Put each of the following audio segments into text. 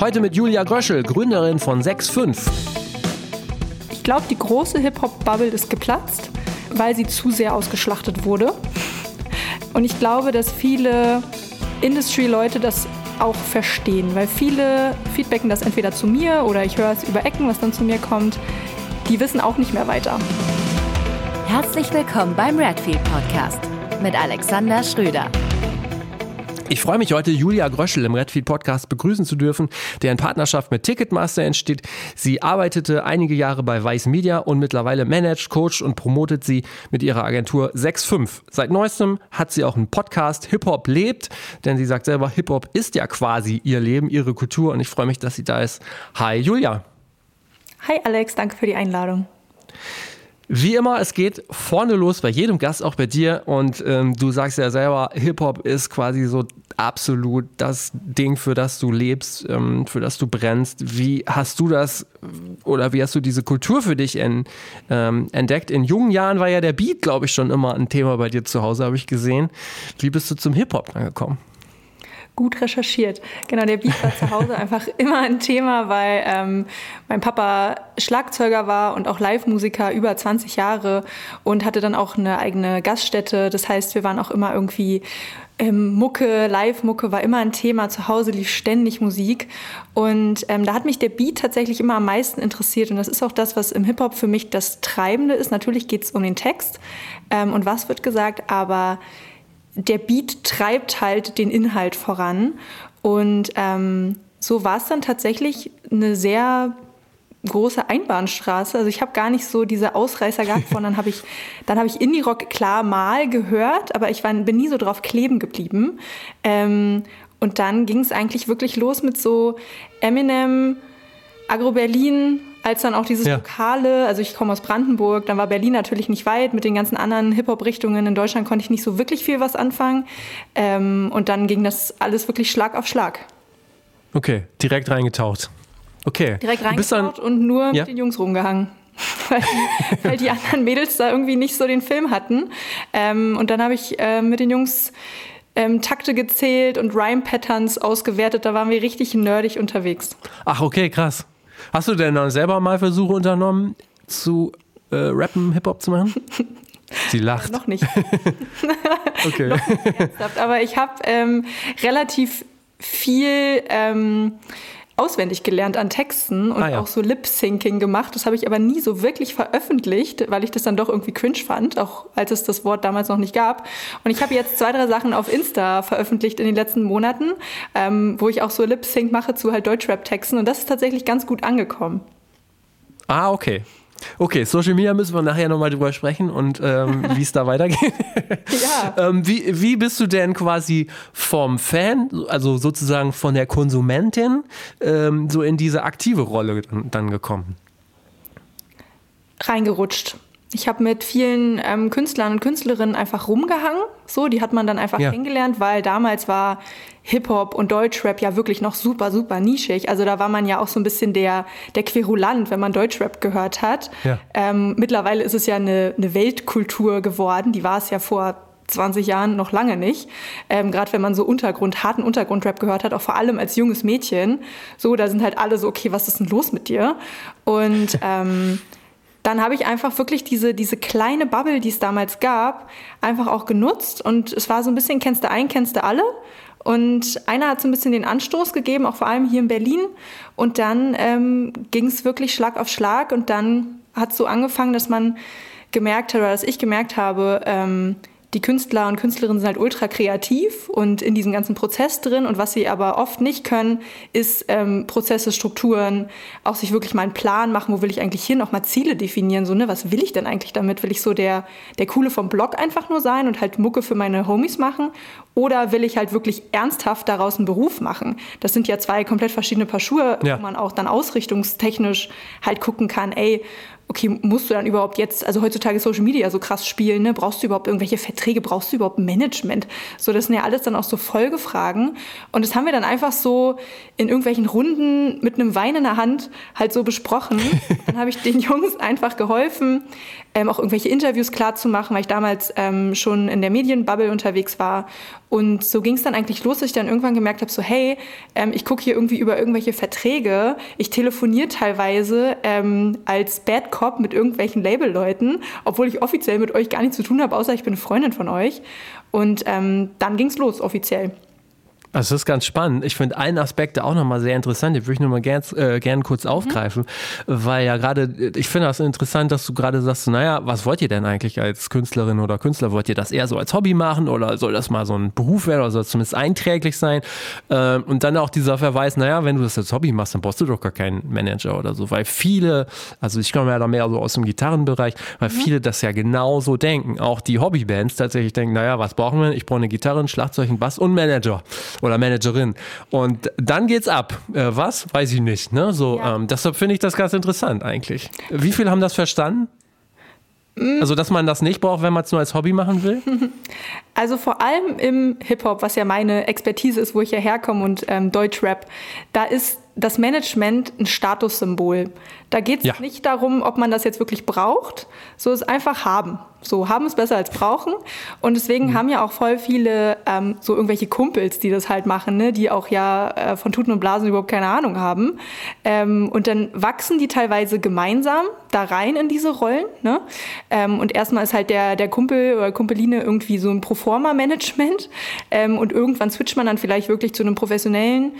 Heute mit Julia Gröschel, Gründerin von 6.5. Ich glaube, die große Hip-Hop-Bubble ist geplatzt, weil sie zu sehr ausgeschlachtet wurde. Und ich glaube, dass viele Industry-Leute das auch verstehen, weil viele feedbacken das entweder zu mir oder ich höre es über Ecken, was dann zu mir kommt. Die wissen auch nicht mehr weiter. Herzlich willkommen beim Redfield Podcast mit Alexander Schröder. Ich freue mich heute, Julia Gröschel im Redfield Podcast begrüßen zu dürfen, der in Partnerschaft mit Ticketmaster entsteht. Sie arbeitete einige Jahre bei Weiß Media und mittlerweile managt, coacht und promotet sie mit ihrer Agentur 65. Seit neuestem hat sie auch einen Podcast Hip Hop lebt, denn sie sagt selber, Hip Hop ist ja quasi ihr Leben, ihre Kultur und ich freue mich, dass sie da ist. Hi Julia. Hi Alex, danke für die Einladung. Wie immer, es geht vorne los bei jedem Gast, auch bei dir. Und ähm, du sagst ja selber, Hip-Hop ist quasi so absolut das Ding, für das du lebst, ähm, für das du brennst. Wie hast du das oder wie hast du diese Kultur für dich en, ähm, entdeckt? In jungen Jahren war ja der Beat, glaube ich, schon immer ein Thema bei dir zu Hause, habe ich gesehen. Wie bist du zum Hip-Hop angekommen? Gut recherchiert. Genau, der Beat war zu Hause einfach immer ein Thema, weil ähm, mein Papa Schlagzeuger war und auch Live-Musiker über 20 Jahre und hatte dann auch eine eigene Gaststätte. Das heißt, wir waren auch immer irgendwie ähm, Mucke, Live-Mucke war immer ein Thema. Zu Hause lief ständig Musik. Und ähm, da hat mich der Beat tatsächlich immer am meisten interessiert. Und das ist auch das, was im Hip-Hop für mich das Treibende ist. Natürlich geht es um den Text ähm, und was wird gesagt, aber der Beat treibt halt den Inhalt voran. Und ähm, so war es dann tatsächlich eine sehr große Einbahnstraße. Also ich habe gar nicht so diese Ausreißer gehabt von, dann habe ich, dann habe ich Indie-Rock klar mal gehört, aber ich war, bin nie so drauf kleben geblieben. Ähm, und dann ging es eigentlich wirklich los mit so Eminem, Agro Berlin, als dann auch dieses ja. Lokale, also ich komme aus Brandenburg, dann war Berlin natürlich nicht weit, mit den ganzen anderen Hip-Hop-Richtungen in Deutschland konnte ich nicht so wirklich viel was anfangen. Ähm, und dann ging das alles wirklich Schlag auf Schlag. Okay, direkt reingetaucht. Okay. Direkt reingetaucht und nur ja? mit den Jungs rumgehangen. weil, die, weil die anderen Mädels da irgendwie nicht so den Film hatten. Ähm, und dann habe ich äh, mit den Jungs ähm, Takte gezählt und Rhyme-Patterns ausgewertet. Da waren wir richtig nerdig unterwegs. Ach, okay, krass. Hast du denn dann selber mal Versuche unternommen, zu äh, Rappen, Hip-Hop zu machen? Sie lacht. noch nicht. okay. noch nicht aber ich habe ähm, relativ viel ähm, auswendig gelernt an Texten und ah, ja. auch so Lip-Syncing gemacht. Das habe ich aber nie so wirklich veröffentlicht, weil ich das dann doch irgendwie cringe fand, auch als es das Wort damals noch nicht gab. Und ich habe jetzt zwei, drei Sachen auf Insta veröffentlicht in den letzten Monaten, ähm, wo ich auch so Lip-Sync mache zu halt Deutschrap-Texten. Und das ist tatsächlich ganz gut angekommen. Ah, okay. Okay, Social Media müssen wir nachher nochmal drüber sprechen und ähm, wie es da weitergeht. ja. ähm, wie, wie bist du denn quasi vom Fan, also sozusagen von der Konsumentin, ähm, so in diese aktive Rolle dann, dann gekommen? Reingerutscht. Ich habe mit vielen ähm, Künstlern und Künstlerinnen einfach rumgehangen. So, die hat man dann einfach ja. kennengelernt, weil damals war Hip-Hop und Deutschrap ja wirklich noch super, super nischig. Also da war man ja auch so ein bisschen der, der Querulant, wenn man Deutschrap gehört hat. Ja. Ähm, mittlerweile ist es ja eine, eine Weltkultur geworden. Die war es ja vor 20 Jahren noch lange nicht. Ähm, Gerade wenn man so Untergrund, harten Untergrundrap gehört hat, auch vor allem als junges Mädchen. So, da sind halt alle so, okay, was ist denn los mit dir? Und ähm, dann habe ich einfach wirklich diese, diese kleine Bubble, die es damals gab, einfach auch genutzt. Und es war so ein bisschen, kennst du ein, kennst du alle. Und einer hat so ein bisschen den Anstoß gegeben, auch vor allem hier in Berlin. Und dann ähm, ging es wirklich Schlag auf Schlag. Und dann hat es so angefangen, dass man gemerkt hat, oder dass ich gemerkt habe, ähm, die Künstler und Künstlerinnen sind halt ultra kreativ und in diesem ganzen Prozess drin. Und was sie aber oft nicht können, ist ähm, Prozesse, Strukturen, auch sich wirklich mal einen Plan machen, wo will ich eigentlich hin, auch mal Ziele definieren. So, ne, was will ich denn eigentlich damit? Will ich so der, der Coole vom Blog einfach nur sein und halt Mucke für meine Homies machen? Oder will ich halt wirklich ernsthaft daraus einen Beruf machen? Das sind ja zwei komplett verschiedene Paar Schuhe, ja. wo man auch dann ausrichtungstechnisch halt gucken kann, ey, okay, musst du dann überhaupt jetzt, also heutzutage Social Media so krass spielen, ne? brauchst du überhaupt irgendwelche Verträge, brauchst du überhaupt Management? So, das sind ja alles dann auch so Folgefragen. Und das haben wir dann einfach so in irgendwelchen Runden mit einem Wein in der Hand halt so besprochen. dann habe ich den Jungs einfach geholfen, ähm, auch irgendwelche Interviews klar zu machen, weil ich damals ähm, schon in der Medienbubble unterwegs war. Und so ging es dann eigentlich los, dass ich dann irgendwann gemerkt habe, so hey, ähm, ich gucke hier irgendwie über irgendwelche Verträge, ich telefoniere teilweise ähm, als Bad Cop mit irgendwelchen Labelleuten, obwohl ich offiziell mit euch gar nichts zu tun habe, außer ich bin eine Freundin von euch. Und ähm, dann ging es los offiziell. Also das ist ganz spannend. Ich finde einen Aspekt auch nochmal sehr interessant, den würde ich nochmal gern, äh, gern kurz mhm. aufgreifen, weil ja gerade, ich finde das interessant, dass du gerade sagst, naja, was wollt ihr denn eigentlich als Künstlerin oder Künstler? Wollt ihr das eher so als Hobby machen oder soll das mal so ein Beruf werden oder soll es zumindest einträglich sein? Ähm, und dann auch dieser Verweis, naja, wenn du das als Hobby machst, dann brauchst du doch gar keinen Manager oder so, weil viele, also ich komme ja da mehr so aus dem Gitarrenbereich, weil mhm. viele das ja genauso denken. Auch die Hobbybands tatsächlich denken, naja, was brauchen wir? Ich brauche eine Gitarre, ein Schlagzeug, einen Bass und einen Manager oder Managerin. Und dann geht's ab. Äh, was? Weiß ich nicht. Ne? So, ja. ähm, deshalb finde ich das ganz interessant eigentlich. Wie viele haben das verstanden? Mm. Also, dass man das nicht braucht, wenn man es nur als Hobby machen will? Also vor allem im Hip-Hop, was ja meine Expertise ist, wo ich ja herkomme und ähm, Deutschrap, da ist das Management ein Statussymbol. Da geht es ja. nicht darum, ob man das jetzt wirklich braucht, so ist einfach haben. So, haben ist besser als brauchen. Und deswegen mhm. haben ja auch voll viele ähm, so irgendwelche Kumpels, die das halt machen, ne? die auch ja äh, von Tuten und Blasen überhaupt keine Ahnung haben. Ähm, und dann wachsen die teilweise gemeinsam da rein in diese Rollen. Ne? Ähm, und erstmal ist halt der, der Kumpel oder Kumpeline irgendwie so ein Proforma-Management. Ähm, und irgendwann switcht man dann vielleicht wirklich zu einem Professionellen,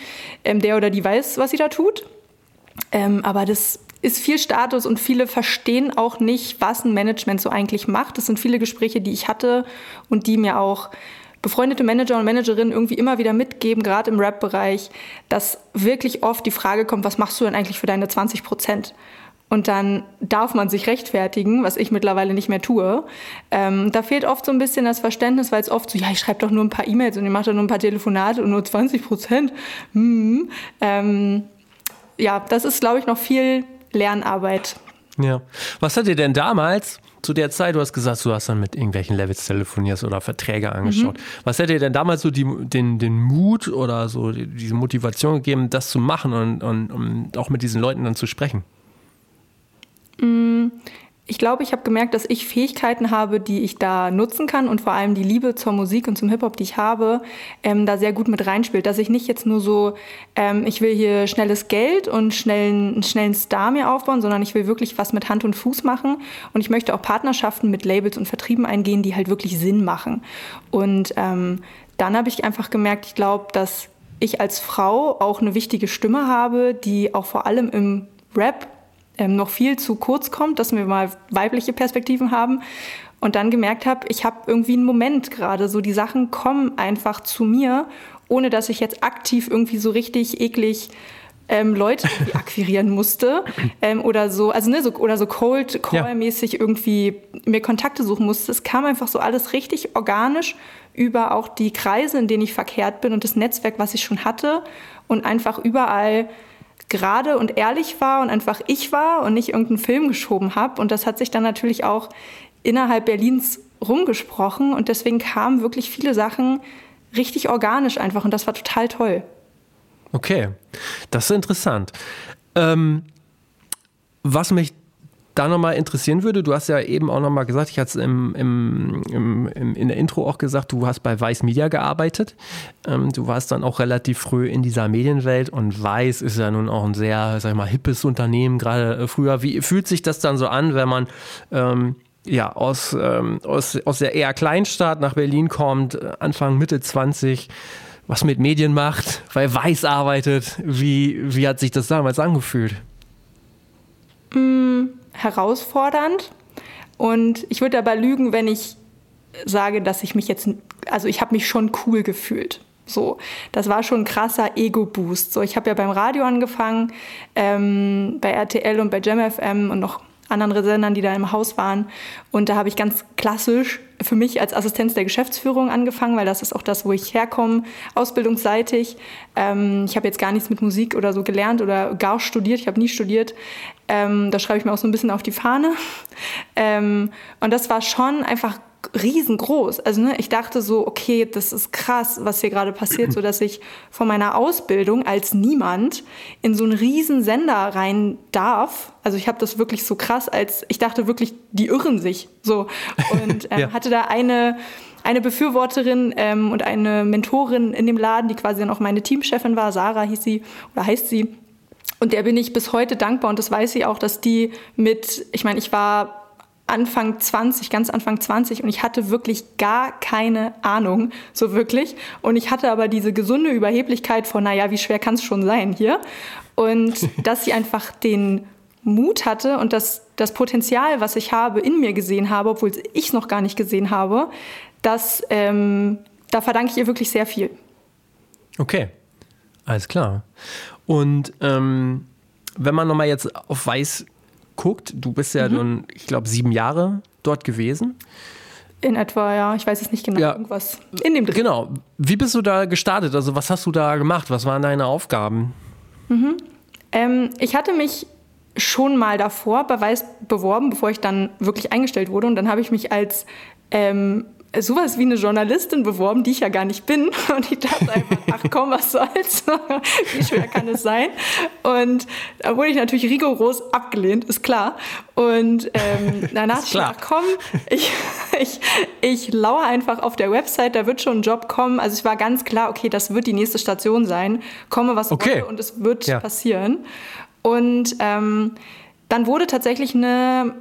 ähm, der oder die weiß, was sie da tut. Ähm, aber das ist viel Status und viele verstehen auch nicht, was ein Management so eigentlich macht. Das sind viele Gespräche, die ich hatte und die mir auch befreundete Manager und Managerinnen irgendwie immer wieder mitgeben, gerade im Rap-Bereich, dass wirklich oft die Frage kommt, was machst du denn eigentlich für deine 20 Prozent? Und dann darf man sich rechtfertigen, was ich mittlerweile nicht mehr tue. Ähm, da fehlt oft so ein bisschen das Verständnis, weil es oft so, ja, ich schreibe doch nur ein paar E-Mails und ich mache doch nur ein paar Telefonate und nur 20 Prozent. Hm. Ähm, ja, das ist, glaube ich, noch viel Lernarbeit. Ja. Was hat dir denn damals zu der Zeit, du hast gesagt, du hast dann mit irgendwelchen Levels telefoniert oder Verträge angeschaut. Mhm. Was hätte dir denn damals so die, den, den Mut oder so diese Motivation gegeben, das zu machen und, und um auch mit diesen Leuten dann zu sprechen? Mhm ich glaube, ich habe gemerkt, dass ich Fähigkeiten habe, die ich da nutzen kann und vor allem die Liebe zur Musik und zum Hip-Hop, die ich habe, ähm, da sehr gut mit reinspielt. Dass ich nicht jetzt nur so, ähm, ich will hier schnelles Geld und schnellen, einen schnellen Star mir aufbauen, sondern ich will wirklich was mit Hand und Fuß machen und ich möchte auch Partnerschaften mit Labels und Vertrieben eingehen, die halt wirklich Sinn machen. Und ähm, dann habe ich einfach gemerkt, ich glaube, dass ich als Frau auch eine wichtige Stimme habe, die auch vor allem im Rap ähm, noch viel zu kurz kommt, dass wir mal weibliche Perspektiven haben. Und dann gemerkt habe, ich habe irgendwie einen Moment gerade, so die Sachen kommen einfach zu mir, ohne dass ich jetzt aktiv irgendwie so richtig eklig ähm, Leute akquirieren musste ähm, oder so, also ne, so, oder so Cold Call-mäßig ja. irgendwie mir Kontakte suchen musste. Es kam einfach so alles richtig organisch über auch die Kreise, in denen ich verkehrt bin und das Netzwerk, was ich schon hatte und einfach überall gerade und ehrlich war und einfach ich war und nicht irgendeinen Film geschoben habe. Und das hat sich dann natürlich auch innerhalb Berlins rumgesprochen und deswegen kamen wirklich viele Sachen richtig organisch einfach und das war total toll. Okay, das ist interessant. Ähm, was mich da nochmal interessieren würde, du hast ja eben auch nochmal gesagt, ich hatte es im, im, im, in der Intro auch gesagt, du hast bei Weiß Media gearbeitet. Ähm, du warst dann auch relativ früh in dieser Medienwelt und Weiß ist ja nun auch ein sehr, sag ich mal, hippes Unternehmen, gerade äh, früher. Wie fühlt sich das dann so an, wenn man ähm, ja, aus, ähm, aus, aus der eher Kleinstadt nach Berlin kommt, Anfang, Mitte 20, was mit Medien macht, weil Weiß arbeitet. Wie, wie hat sich das damals angefühlt? Mm, herausfordernd. Und ich würde aber lügen, wenn ich sage, dass ich mich jetzt, also ich habe mich schon cool gefühlt. So, das war schon ein krasser Ego-Boost. So, ich habe ja beim Radio angefangen, ähm, bei RTL und bei JamFM und noch anderen Sendern, die da im Haus waren. Und da habe ich ganz klassisch für mich als Assistenz der Geschäftsführung angefangen, weil das ist auch das, wo ich herkomme, ausbildungsseitig. Ähm, ich habe jetzt gar nichts mit Musik oder so gelernt oder gar studiert. Ich habe nie studiert. Ähm, da schreibe ich mir auch so ein bisschen auf die Fahne. Ähm, und das war schon einfach riesengroß. Also ne, ich dachte so, okay, das ist krass, was hier gerade passiert, so dass ich von meiner Ausbildung als niemand in so einen riesen Sender rein darf. Also ich habe das wirklich so krass, als ich dachte wirklich, die irren sich so und ähm, ja. hatte da eine eine Befürworterin ähm, und eine Mentorin in dem Laden, die quasi dann auch meine Teamchefin war, Sarah hieß sie oder heißt sie. Und der bin ich bis heute dankbar und das weiß sie auch, dass die mit, ich meine, ich war Anfang 20, ganz Anfang 20 und ich hatte wirklich gar keine Ahnung, so wirklich. Und ich hatte aber diese gesunde Überheblichkeit von, naja, wie schwer kann es schon sein hier? Und dass sie einfach den Mut hatte und das, das Potenzial, was ich habe, in mir gesehen habe, obwohl ich es noch gar nicht gesehen habe, das, ähm, da verdanke ich ihr wirklich sehr viel. Okay, alles klar. Und ähm, wenn man nochmal jetzt auf Weiß guckt, du bist ja mhm. nun, ich glaube, sieben Jahre dort gewesen. In etwa, ja. Ich weiß es nicht genau. Ja. Irgendwas in dem Dreh. Genau. Wie bist du da gestartet? Also was hast du da gemacht? Was waren deine Aufgaben? Mhm. Ähm, ich hatte mich schon mal davor bei Weiß beworben, bevor ich dann wirklich eingestellt wurde. Und dann habe ich mich als ähm, sowas wie eine Journalistin beworben, die ich ja gar nicht bin. Und ich dachte einfach, ach komm, was soll's? wie schwer kann es sein? Und da wurde ich natürlich rigoros abgelehnt, ist klar. Und ähm, danach dachte ich, ach komm, ich, ich, ich lauere einfach auf der Website, da wird schon ein Job kommen. Also es war ganz klar, okay, das wird die nächste Station sein. Komme, was okay. wolle und es wird ja. passieren. Und ähm, dann wurde tatsächlich eine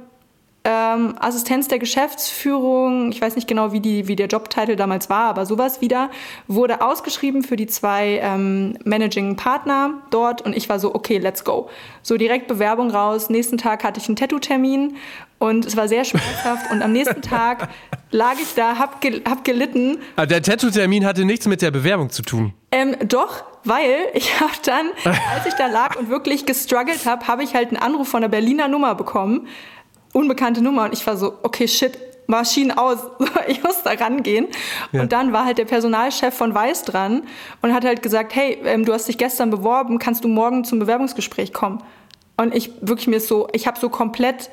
ähm, Assistenz der Geschäftsführung, ich weiß nicht genau, wie, die, wie der Jobtitel damals war, aber sowas wieder, wurde ausgeschrieben für die zwei ähm, Managing Partner dort und ich war so, okay, let's go. So direkt Bewerbung raus, nächsten Tag hatte ich einen Tattoo-Termin und es war sehr schmerzhaft und am nächsten Tag lag ich da, hab, gel hab gelitten. Aber ah, der Tattoo-Termin hatte nichts mit der Bewerbung zu tun. Ähm, doch, weil ich habe dann, als ich da lag und wirklich gestruggelt habe, habe ich halt einen Anruf von der Berliner Nummer bekommen unbekannte Nummer und ich war so, okay, shit, Maschinen aus, ich muss da rangehen. Ja. Und dann war halt der Personalchef von Weiß dran und hat halt gesagt, hey, ähm, du hast dich gestern beworben, kannst du morgen zum Bewerbungsgespräch kommen? Und ich wirklich mir so, ich habe so komplett,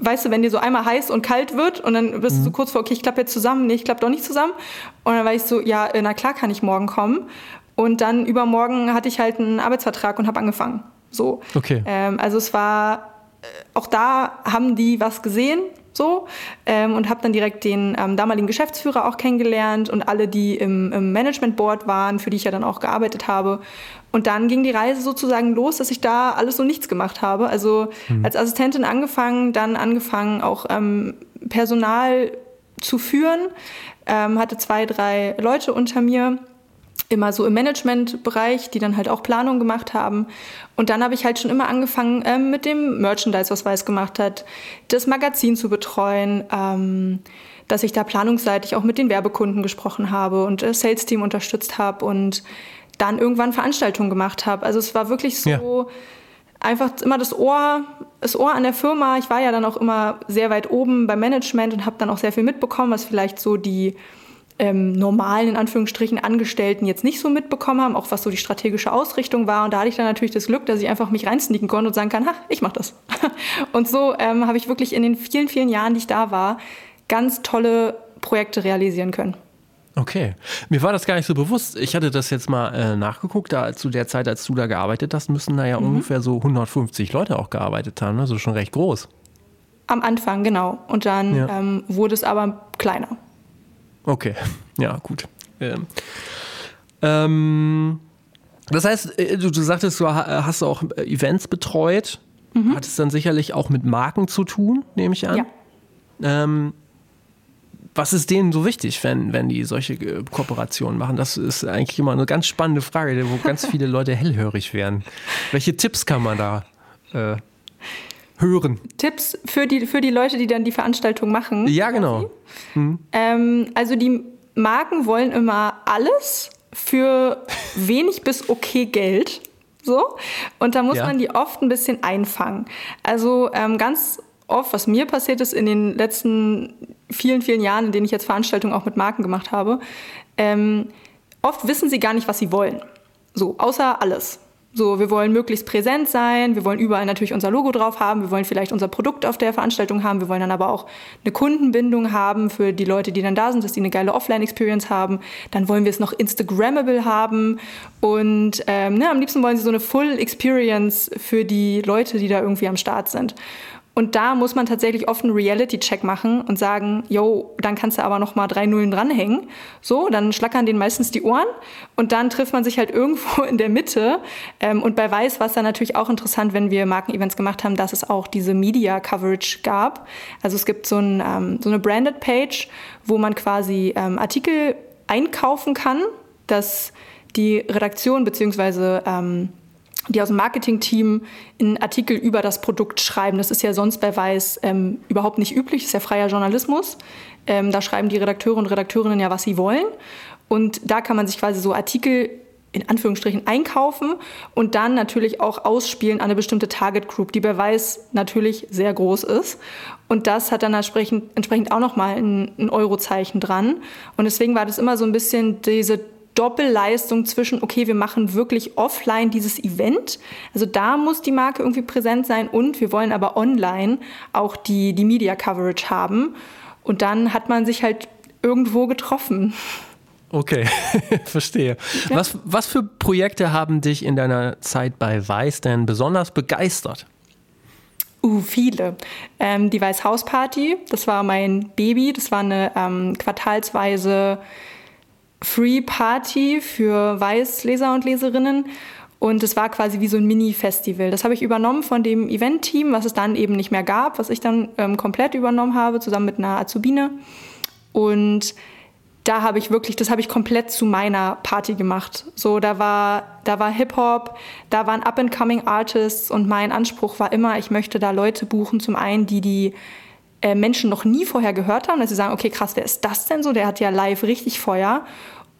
weißt du, wenn dir so einmal heiß und kalt wird und dann bist mhm. du so kurz vor, okay, ich klappe jetzt zusammen, nee, ich klappe doch nicht zusammen. Und dann war ich so, ja, äh, na klar kann ich morgen kommen. Und dann übermorgen hatte ich halt einen Arbeitsvertrag und habe angefangen. So. Okay. Ähm, also es war auch da haben die was gesehen so ähm, und habe dann direkt den ähm, damaligen Geschäftsführer auch kennengelernt und alle, die im, im Management Board waren, für die ich ja dann auch gearbeitet habe. Und dann ging die Reise sozusagen los, dass ich da alles so nichts gemacht habe. Also mhm. als Assistentin angefangen, dann angefangen auch ähm, Personal zu führen, ähm, hatte zwei, drei Leute unter mir immer so im Managementbereich, die dann halt auch Planung gemacht haben. Und dann habe ich halt schon immer angefangen ähm, mit dem Merchandise, was Weiß gemacht hat, das Magazin zu betreuen, ähm, dass ich da planungsseitig auch mit den Werbekunden gesprochen habe und das Sales-Team unterstützt habe und dann irgendwann Veranstaltungen gemacht habe. Also es war wirklich so ja. einfach immer das Ohr, das Ohr an der Firma. Ich war ja dann auch immer sehr weit oben beim Management und habe dann auch sehr viel mitbekommen, was vielleicht so die ähm, normalen, in Anführungsstrichen, Angestellten jetzt nicht so mitbekommen haben, auch was so die strategische Ausrichtung war. Und da hatte ich dann natürlich das Glück, dass ich einfach mich reinsneaken konnte und sagen kann, ha, ich mach das. und so ähm, habe ich wirklich in den vielen, vielen Jahren, die ich da war, ganz tolle Projekte realisieren können. Okay, mir war das gar nicht so bewusst. Ich hatte das jetzt mal äh, nachgeguckt, da zu der Zeit, als du da gearbeitet hast, müssen da ja mhm. ungefähr so 150 Leute auch gearbeitet haben, also schon recht groß. Am Anfang, genau. Und dann ja. ähm, wurde es aber kleiner. Okay, ja, gut. Ähm, ähm, das heißt, äh, du, du, sagtest, du hast auch äh, Events betreut. Mhm. Hat es dann sicherlich auch mit Marken zu tun, nehme ich an. Ja. Ähm, was ist denen so wichtig, wenn, wenn die solche äh, Kooperationen machen? Das ist eigentlich immer eine ganz spannende Frage, wo ganz viele Leute hellhörig werden. Welche Tipps kann man da äh, hören? Tipps für die, für die Leute, die dann die Veranstaltung machen. Ja, genau. Mhm. Ähm, also die Marken wollen immer alles für wenig bis okay Geld. So. Und da muss ja. man die oft ein bisschen einfangen. Also ähm, ganz oft, was mir passiert ist in den letzten vielen, vielen Jahren, in denen ich jetzt Veranstaltungen auch mit Marken gemacht habe, ähm, oft wissen sie gar nicht, was sie wollen. So, außer alles. So, wir wollen möglichst präsent sein, wir wollen überall natürlich unser Logo drauf haben, wir wollen vielleicht unser Produkt auf der Veranstaltung haben, wir wollen dann aber auch eine Kundenbindung haben für die Leute, die dann da sind, dass die eine geile Offline-Experience haben. Dann wollen wir es noch Instagrammable haben und ähm, ne, am liebsten wollen sie so eine Full Experience für die Leute, die da irgendwie am Start sind. Und da muss man tatsächlich oft einen Reality-Check machen und sagen, yo, dann kannst du aber noch mal drei Nullen dranhängen. So, dann schlackern denen meistens die Ohren und dann trifft man sich halt irgendwo in der Mitte. Ähm, und bei Weiß war es dann natürlich auch interessant, wenn wir Markenevents gemacht haben, dass es auch diese Media-Coverage gab. Also es gibt so, ein, ähm, so eine Branded-Page, wo man quasi ähm, Artikel einkaufen kann, dass die Redaktion beziehungsweise die aus dem Marketing-Team einen Artikel über das Produkt schreiben. Das ist ja sonst bei Weiß ähm, überhaupt nicht üblich, das ist ja freier Journalismus. Ähm, da schreiben die Redakteure und Redakteurinnen ja, was sie wollen. Und da kann man sich quasi so Artikel in Anführungsstrichen einkaufen und dann natürlich auch ausspielen an eine bestimmte Target Group, die bei Weiß natürlich sehr groß ist. Und das hat dann entsprechend, entsprechend auch nochmal ein, ein Eurozeichen dran. Und deswegen war das immer so ein bisschen diese Doppelleistung zwischen, okay, wir machen wirklich offline dieses Event. Also da muss die Marke irgendwie präsent sein und wir wollen aber online auch die, die Media Coverage haben. Und dann hat man sich halt irgendwo getroffen. Okay, verstehe. Ja. Was, was für Projekte haben dich in deiner Zeit bei Weiß denn besonders begeistert? Uh, viele. Ähm, die Weiß House Party, das war mein Baby. Das war eine ähm, quartalsweise Free Party für Weißleser und Leserinnen. Und es war quasi wie so ein Mini-Festival. Das habe ich übernommen von dem Event-Team, was es dann eben nicht mehr gab, was ich dann ähm, komplett übernommen habe, zusammen mit einer Azubine. Und da habe ich wirklich, das habe ich komplett zu meiner Party gemacht. So, da war, da war Hip-Hop, da waren Up-and-Coming Artists und mein Anspruch war immer, ich möchte da Leute buchen, zum einen, die die äh, Menschen noch nie vorher gehört haben, dass sie sagen, okay, krass, wer ist das denn so? Der hat ja live richtig Feuer.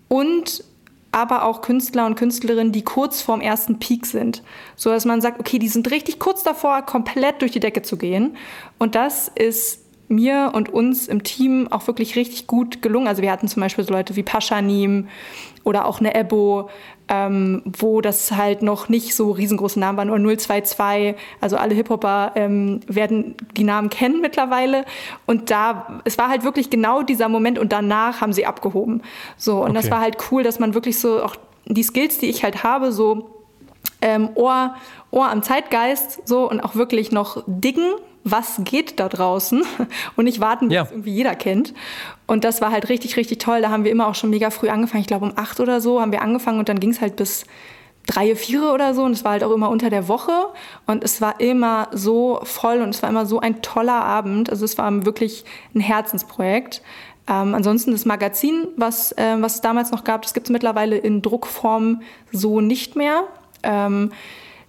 Und aber auch Künstler und Künstlerinnen, die kurz vorm ersten Peak sind. So dass man sagt, okay, die sind richtig kurz davor, komplett durch die Decke zu gehen. Und das ist mir und uns im Team auch wirklich richtig gut gelungen. Also wir hatten zum Beispiel so Leute wie Paschanim oder auch eine Ebo, ähm, wo das halt noch nicht so riesengroße Namen waren, nur 022, also alle Hip-Hopper ähm, werden die Namen kennen mittlerweile. Und da, es war halt wirklich genau dieser Moment und danach haben sie abgehoben. So, und okay. das war halt cool, dass man wirklich so auch die Skills, die ich halt habe, so ähm, Ohr, Ohr am Zeitgeist so und auch wirklich noch diggen, was geht da draußen und nicht warten, bis ja. irgendwie jeder kennt. Und das war halt richtig, richtig toll. Da haben wir immer auch schon mega früh angefangen. Ich glaube, um acht oder so haben wir angefangen und dann ging es halt bis drei, vier oder so. Und es war halt auch immer unter der Woche. Und es war immer so voll und es war immer so ein toller Abend. Also es war wirklich ein Herzensprojekt. Ähm, ansonsten das Magazin, was, äh, was es damals noch gab, das gibt es mittlerweile in Druckform so nicht mehr. Ähm,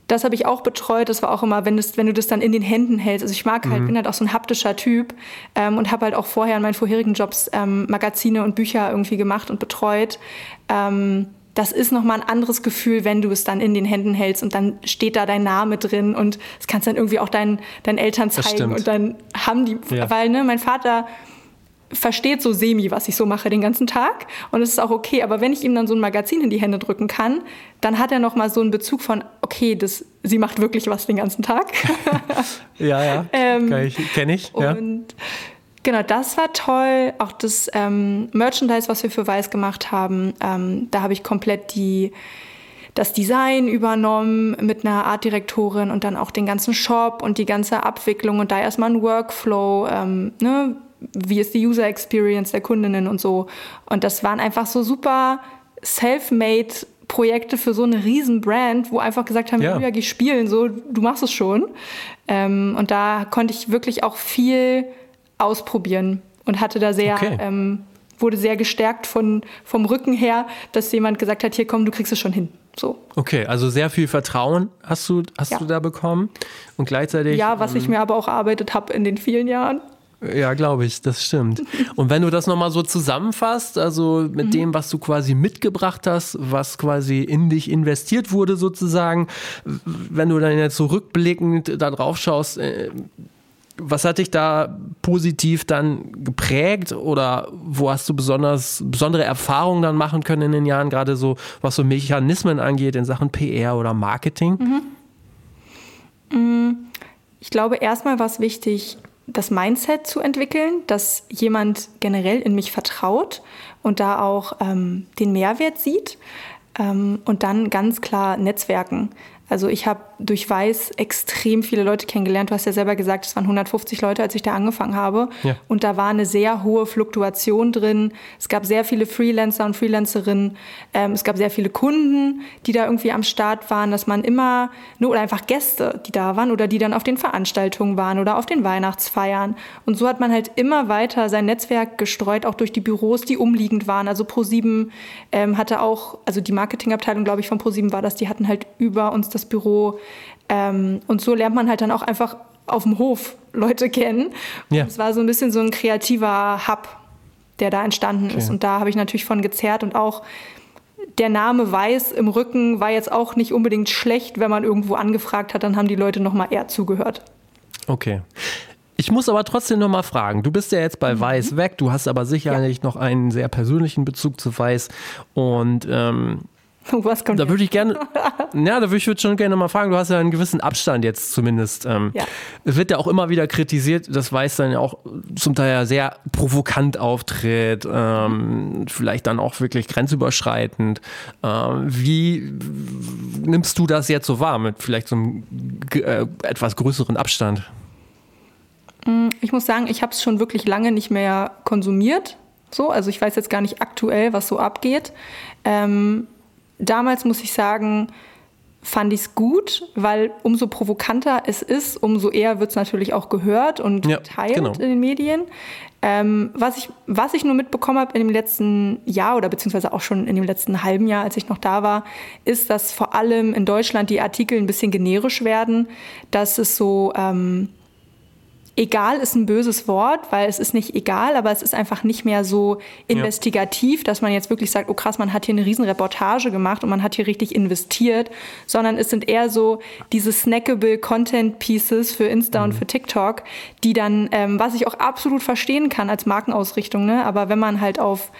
das habe ich auch betreut. Das war auch immer, wenn, das, wenn du das dann in den Händen hältst. Also ich mag halt, mhm. bin halt auch so ein haptischer Typ ähm, und habe halt auch vorher in meinen vorherigen Jobs ähm, Magazine und Bücher irgendwie gemacht und betreut. Ähm, das ist nochmal ein anderes Gefühl, wenn du es dann in den Händen hältst und dann steht da dein Name drin und das kannst dann irgendwie auch deinen, deinen Eltern zeigen und dann haben die, ja. weil ne, mein Vater versteht so semi, was ich so mache den ganzen Tag und es ist auch okay. Aber wenn ich ihm dann so ein Magazin in die Hände drücken kann, dann hat er noch mal so einen Bezug von, okay, das, sie macht wirklich was den ganzen Tag. ja, ja, ähm, kenne ich. Ja. Und genau, das war toll. Auch das ähm, Merchandise, was wir für Weiß gemacht haben, ähm, da habe ich komplett die das Design übernommen mit einer Artdirektorin und dann auch den ganzen Shop und die ganze Abwicklung und da erstmal ein Workflow, ähm, ne, wie ist die User Experience der Kundinnen und so. Und das waren einfach so super self-made Projekte für so eine riesen Brand, wo einfach gesagt haben, ja, geh spielen, so, du machst es schon. Ähm, und da konnte ich wirklich auch viel ausprobieren und hatte da sehr, okay. ähm, wurde sehr gestärkt von, vom Rücken her, dass jemand gesagt hat, hier komm, du kriegst es schon hin. So. Okay, also sehr viel Vertrauen hast du, hast ja. du da bekommen und gleichzeitig. Ja, was ähm, ich mir aber auch erarbeitet habe in den vielen Jahren. Ja, glaube ich, das stimmt. Und wenn du das nochmal so zusammenfasst, also mit mhm. dem, was du quasi mitgebracht hast, was quasi in dich investiert wurde sozusagen, wenn du dann jetzt so rückblickend da drauf schaust, äh, was hat dich da positiv dann geprägt oder wo hast du besonders besondere Erfahrungen dann machen können in den Jahren, gerade so was so Mechanismen angeht in Sachen PR oder Marketing? Mhm. Mm, ich glaube, erstmal war es wichtig, das Mindset zu entwickeln, dass jemand generell in mich vertraut und da auch ähm, den Mehrwert sieht. Ähm, und dann ganz klar Netzwerken. Also ich habe durch Weiß extrem viele Leute kennengelernt. Du hast ja selber gesagt, es waren 150 Leute, als ich da angefangen habe. Ja. Und da war eine sehr hohe Fluktuation drin. Es gab sehr viele Freelancer und Freelancerinnen. Ähm, es gab sehr viele Kunden, die da irgendwie am Start waren, dass man immer, nur oder einfach Gäste, die da waren oder die dann auf den Veranstaltungen waren oder auf den Weihnachtsfeiern. Und so hat man halt immer weiter sein Netzwerk gestreut, auch durch die Büros, die umliegend waren. Also Pro7 ähm, hatte auch, also die Marketingabteilung, glaube ich, von Pro7 war das, die hatten halt über uns das Büro. Ähm, und so lernt man halt dann auch einfach auf dem Hof Leute kennen. Ja. Es war so ein bisschen so ein kreativer Hub, der da entstanden okay. ist. Und da habe ich natürlich von gezerrt und auch der Name Weiß im Rücken war jetzt auch nicht unbedingt schlecht, wenn man irgendwo angefragt hat, dann haben die Leute noch mal eher zugehört. Okay. Ich muss aber trotzdem noch mal fragen. Du bist ja jetzt bei mhm. Weiß weg, du hast aber sicherlich ja. noch einen sehr persönlichen Bezug zu Weiß. Und ähm, Was kommt da würde ich gerne, ja, da würde ich schon gerne mal fragen, du hast ja einen gewissen Abstand jetzt zumindest. Ähm, ja. Es wird ja auch immer wieder kritisiert, dass Weiß dann ja auch zum Teil ja sehr provokant auftritt, ähm, vielleicht dann auch wirklich grenzüberschreitend. Ähm, wie nimmst du das jetzt so wahr mit vielleicht so einem äh, etwas größeren Abstand? Mm, ich muss sagen, ich habe es schon wirklich lange nicht mehr konsumiert. So, also ich weiß jetzt gar nicht aktuell, was so abgeht. Ähm, damals muss ich sagen, fand ich es gut, weil umso provokanter es ist, umso eher wird es natürlich auch gehört und ja, geteilt genau. in den Medien. Ähm, was, ich, was ich nur mitbekommen habe in dem letzten Jahr oder beziehungsweise auch schon in dem letzten halben Jahr, als ich noch da war, ist, dass vor allem in Deutschland die Artikel ein bisschen generisch werden, dass es so ähm, egal ist ein böses Wort, weil es ist nicht egal, aber es ist einfach nicht mehr so investigativ, ja. dass man jetzt wirklich sagt, oh krass, man hat hier eine riesen Reportage gemacht und man hat hier richtig investiert, sondern es sind eher so diese snackable Content Pieces für Insta mhm. und für TikTok, die dann, ähm, was ich auch absolut verstehen kann als Markenausrichtung, ne? aber wenn man halt auf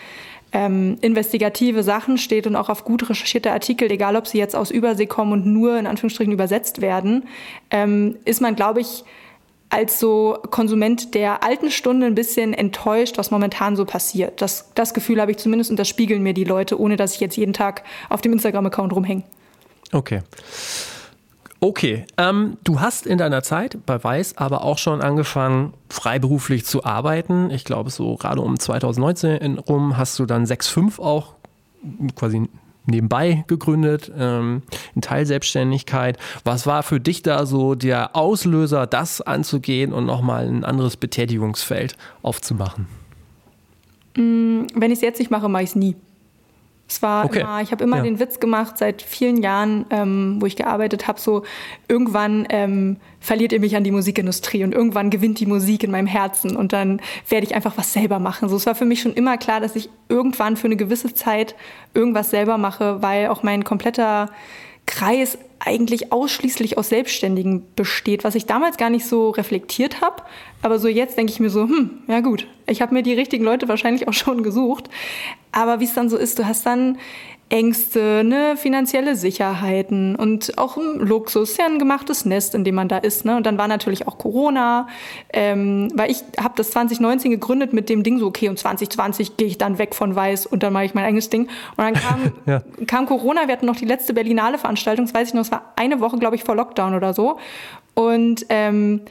ähm, investigative Sachen steht und auch auf gut recherchierte Artikel, egal ob sie jetzt aus Übersee kommen und nur in Anführungsstrichen übersetzt werden, ähm, ist man, glaube ich, als so Konsument der alten Stunde ein bisschen enttäuscht, was momentan so passiert. Das, das Gefühl habe ich zumindest und das spiegeln mir die Leute, ohne dass ich jetzt jeden Tag auf dem Instagram-Account rumhänge. Okay. Okay, ähm, du hast in deiner Zeit bei Weiß aber auch schon angefangen, freiberuflich zu arbeiten. Ich glaube, so gerade um 2019 rum hast du dann 6.5 auch quasi nebenbei gegründet, ähm, in Teilselbstständigkeit. Was war für dich da so der Auslöser, das anzugehen und nochmal ein anderes Betätigungsfeld aufzumachen? Mm, wenn ich es jetzt nicht mache, mache ich es nie. Es war okay. immer, ich habe immer ja. den Witz gemacht seit vielen Jahren, ähm, wo ich gearbeitet habe, so irgendwann ähm, verliert ihr mich an die Musikindustrie und irgendwann gewinnt die Musik in meinem Herzen und dann werde ich einfach was selber machen. So, es war für mich schon immer klar, dass ich irgendwann für eine gewisse Zeit irgendwas selber mache, weil auch mein kompletter Kreis eigentlich ausschließlich aus Selbstständigen besteht, was ich damals gar nicht so reflektiert habe. Aber so jetzt denke ich mir so, hm, ja gut, ich habe mir die richtigen Leute wahrscheinlich auch schon gesucht. Aber wie es dann so ist, du hast dann Ängste, ne, finanzielle Sicherheiten und auch ein Luxus, ja ein gemachtes Nest, in dem man da ist. Ne? Und dann war natürlich auch Corona, ähm, weil ich habe das 2019 gegründet mit dem Ding so, okay, und 2020 gehe ich dann weg von Weiß und dann mache ich mein eigenes Ding. Und dann kam, ja. kam Corona, wir hatten noch die letzte Berlinale Veranstaltung, das weiß ich noch, es war eine Woche, glaube ich, vor Lockdown oder so. Und ähm,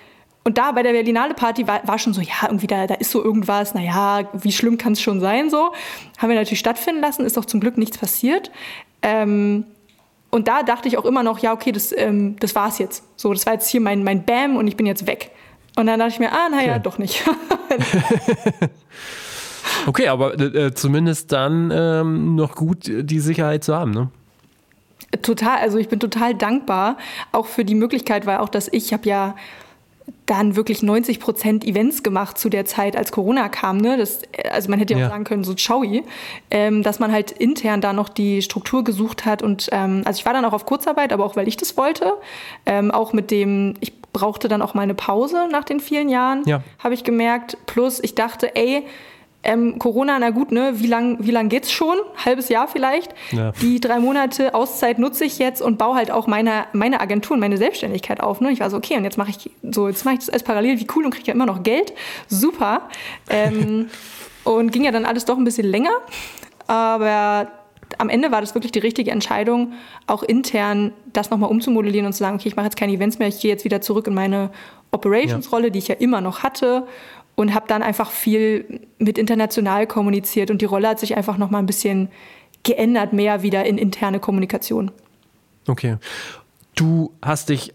und da bei der Berlinale Party war, war schon so, ja, irgendwie da, da ist so irgendwas, naja, wie schlimm kann es schon sein, so. Haben wir natürlich stattfinden lassen, ist doch zum Glück nichts passiert. Ähm, und da dachte ich auch immer noch, ja, okay, das, ähm, das war's jetzt. So, das war jetzt hier mein, mein Bam und ich bin jetzt weg. Und dann dachte ich mir, ah, naja, okay. doch nicht. okay, aber äh, zumindest dann ähm, noch gut die Sicherheit zu haben, ne? Total, also ich bin total dankbar, auch für die Möglichkeit, weil auch dass ich habe ja dann wirklich 90 Prozent Events gemacht zu der Zeit, als Corona kam. Ne? Das, also man hätte ja, ja. auch sagen können, so tschaui, ähm, dass man halt intern da noch die Struktur gesucht hat. Und ähm, also ich war dann auch auf Kurzarbeit, aber auch weil ich das wollte. Ähm, auch mit dem, ich brauchte dann auch mal eine Pause nach den vielen Jahren, Ja. habe ich gemerkt. Plus ich dachte, ey, ähm, Corona, na gut, ne? Wie lang, wie lang geht's schon? Halbes Jahr vielleicht. Ja. Die drei Monate Auszeit nutze ich jetzt und baue halt auch meine, meine Agentur und meine Selbstständigkeit auf. Ne? Ich war so, okay, und jetzt mache ich so, jetzt mache ich das alles parallel, wie cool und kriege ja immer noch Geld. Super. Ähm, und ging ja dann alles doch ein bisschen länger. Aber am Ende war das wirklich die richtige Entscheidung, auch intern das nochmal umzumodellieren und zu sagen, okay, ich mache jetzt keine Events mehr, ich gehe jetzt wieder zurück in meine Operations-Rolle, die ich ja immer noch hatte und habe dann einfach viel mit international kommuniziert und die Rolle hat sich einfach nochmal ein bisschen geändert, mehr wieder in interne Kommunikation. Okay. Du hast dich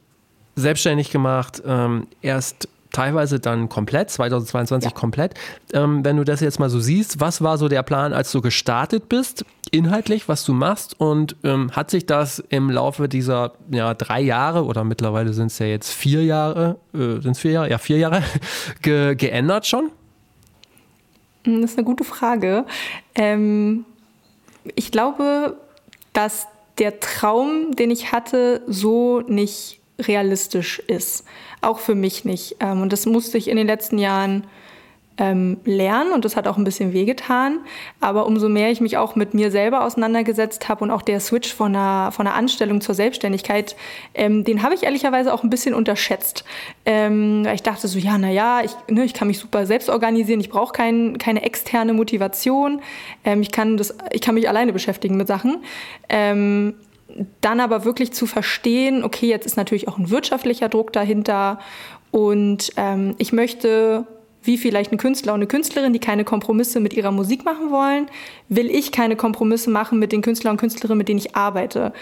selbstständig gemacht, ähm, erst teilweise dann komplett, 2022 Ja. komplett. Ähm, wenn du das jetzt mal so siehst, was war so der Plan, als du gestartet bist, inhaltlich, was du machst und ähm, hat sich das im Laufe dieser ja, drei Jahre oder mittlerweile sind es ja jetzt vier Jahre, äh, sind es vier Jahre? Ja, vier Jahre ge geändert schon? Hm, Das ist eine gute Frage. Ähm, ich glaube, dass der Traum, den ich hatte, so nicht realistisch ist. Auch für mich nicht. Ähm, und das musste ich in den letzten Jahren ähm, lernen und das hat auch ein bisschen wehgetan. Aber umso mehr ich mich auch mit mir selber auseinandergesetzt habe und auch der Switch von einer, von einer Anstellung zur Selbstständigkeit, ähm, den habe ich ehrlicherweise auch ein bisschen unterschätzt. Ähm, ich dachte so, ja, naja, ich, ne, ich kann mich super selbst organisieren, ich brauche kein, keine externe Motivation, ähm, ich, kann das, ich kann mich alleine beschäftigen mit Sachen. Ähm, dann aber wirklich zu verstehen, okay, jetzt ist natürlich auch ein wirtschaftlicher Druck dahinter und ähm, ich möchte, wie vielleicht ein Künstler und eine Künstlerin, die keine Kompromisse mit ihrer Musik machen wollen, will ich keine Kompromisse machen mit den Künstlern und Künstlerinnen, mit denen ich arbeite.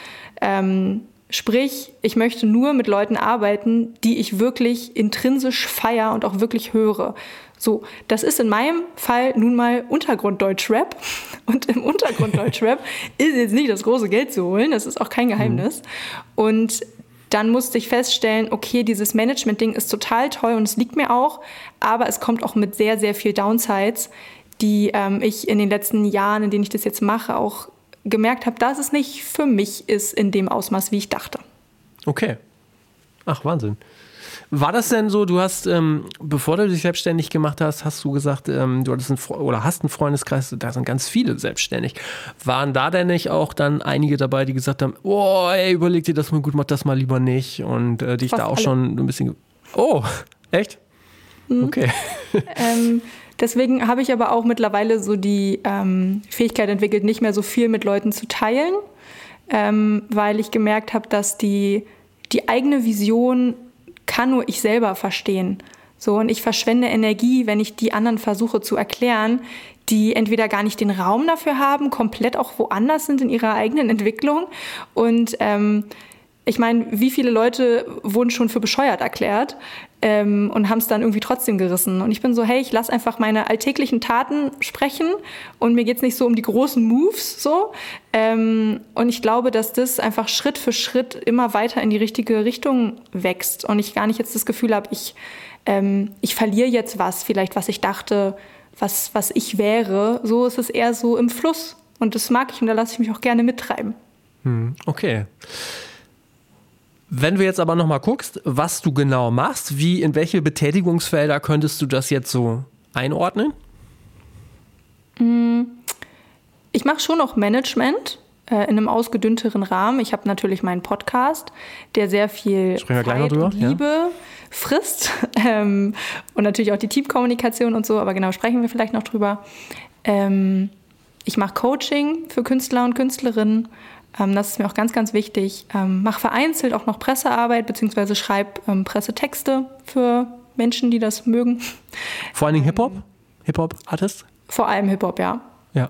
Ähm, sprich, ich möchte nur mit Leuten arbeiten, die ich wirklich intrinsisch feier und auch wirklich höre. So, das ist in meinem Fall nun mal Untergrunddeutsch-Rap. Und im Untergrunddeutsch-Rap ist jetzt nicht das große Geld zu holen, das ist auch kein Geheimnis. Und dann musste ich feststellen, okay, dieses Management-Ding ist total toll und es liegt mir auch, aber es kommt auch mit sehr, sehr viel Downsides, die ähm, ich in den letzten Jahren, in denen ich das jetzt mache, auch gemerkt habe, dass es nicht für mich ist in dem Ausmaß, wie ich dachte. Okay. Ach, Wahnsinn. War das denn so, du hast, ähm, bevor du dich selbstständig gemacht hast, hast du gesagt, ähm, du hattest einen, oder hast einen Freundeskreis, da sind ganz viele selbstständig. Waren da denn nicht auch dann einige dabei, die gesagt haben, oh, ey, überleg dir das mal gut, mach das mal lieber nicht und äh, dich Fast da auch alle. schon ein bisschen, oh, echt? Okay. Ähm, deswegen habe ich aber auch mittlerweile so die ähm, Fähigkeit entwickelt, nicht mehr so viel mit Leuten zu teilen, ähm, weil ich gemerkt habe, dass die, die eigene Vision kann nur ich selber verstehen. So, und ich verschwende Energie, wenn ich die anderen versuche zu erklären, die entweder gar nicht den Raum dafür haben, komplett auch woanders sind in ihrer eigenen Entwicklung. Und ähm, ich meine, wie viele Leute wurden schon für bescheuert erklärt ähm, und haben es dann irgendwie trotzdem gerissen. Und ich bin so, hey, ich lasse einfach meine alltäglichen Taten sprechen und mir geht's nicht so um die großen Moves so. Ähm, und ich glaube, dass das einfach Schritt für Schritt immer weiter in die richtige Richtung wächst und ich gar nicht jetzt das Gefühl habe, ich, ähm, ich verliere jetzt was, vielleicht was ich dachte, was, was ich wäre. So ist es eher so im Fluss. Und das mag ich und da lasse ich mich auch gerne mittreiben. Okay. Wenn du jetzt aber nochmal guckst, was du genau machst, wie, in welche Betätigungsfelder könntest du das jetzt so einordnen? Ich mache schon noch Management äh, in einem ausgedünnteren Rahmen. Ich habe natürlich meinen Podcast, der sehr viel Zeit drüber, und ja. Liebe frisst ähm, und natürlich auch die Teamkommunikation und so. Aber genau sprechen wir vielleicht noch drüber. Ähm, ich mache Coaching für Künstler und Künstlerinnen. Ähm, das ist mir auch ganz, ganz wichtig. Ähm, mache vereinzelt auch noch Pressearbeit beziehungsweise schreibe ähm, Pressetexte für Menschen, die das mögen. Vor allen Dingen Hip-Hop? Hip-Hop-Artist? Vor allem Hip-Hop, ja. Ja.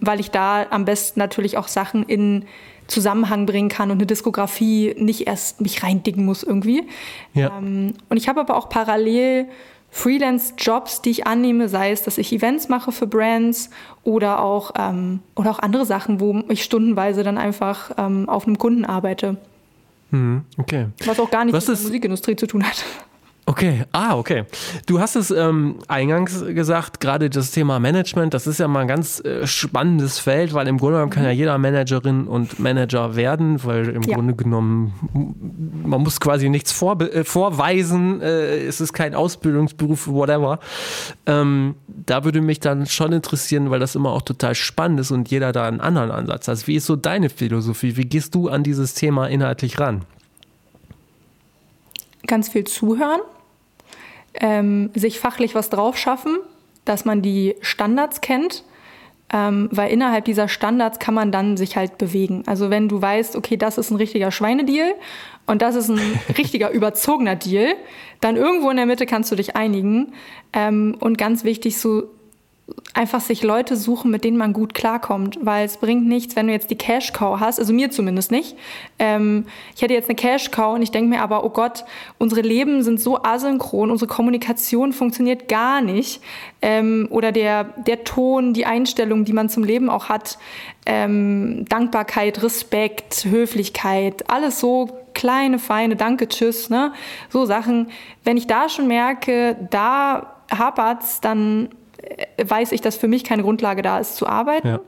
weil ich da am besten natürlich auch Sachen in Zusammenhang bringen kann und eine Diskografie nicht erst mich reindicken muss irgendwie. Ja. Und ich habe aber auch parallel Freelance-Jobs, die ich annehme, sei es, dass ich Events mache für Brands oder auch, ähm, oder auch andere Sachen, wo ich stundenweise dann einfach ähm, auf einem Kunden arbeite. Mhm, okay. Was auch gar nichts mit der Musikindustrie zu tun hat. Okay, ah, okay. Du hast es ähm, eingangs gesagt, gerade das Thema Management, das ist ja mal ein ganz äh, spannendes Feld, weil im Grunde genommen kann ja jeder Managerin und Manager werden, weil im ja. Grunde genommen man muss quasi nichts vor, äh, vorweisen, äh, es ist kein Ausbildungsberuf, whatever. Ähm, da würde mich dann schon interessieren, weil das immer auch total spannend ist und jeder da einen anderen Ansatz hat. Wie ist so deine Philosophie? Wie gehst du an dieses Thema inhaltlich ran? Ganz viel zuhören ähm, sich fachlich was drauf schaffen, dass man die Standards kennt, ähm, weil innerhalb dieser Standards kann man dann sich halt bewegen. Also wenn du weißt, okay, das ist ein richtiger Schweinedeal und das ist ein richtiger überzogener Deal, dann irgendwo in der Mitte kannst du dich einigen. Ähm, und ganz wichtig, so einfach sich Leute suchen, mit denen man gut klarkommt, weil es bringt nichts, wenn du jetzt die Cash Cow hast, also mir zumindest nicht. Ähm, ich hätte jetzt eine Cash Cow und ich denke mir aber, oh Gott, unsere Leben sind so asynchron, unsere Kommunikation funktioniert gar nicht. Ähm, oder der, der Ton, die Einstellung, die man zum Leben auch hat, ähm, Dankbarkeit, Respekt, Höflichkeit, alles so kleine, feine, danke, tschüss, ne? so Sachen. Wenn ich da schon merke, da hapert's, dann weiß ich, dass für mich keine Grundlage da ist zu arbeiten. Ja.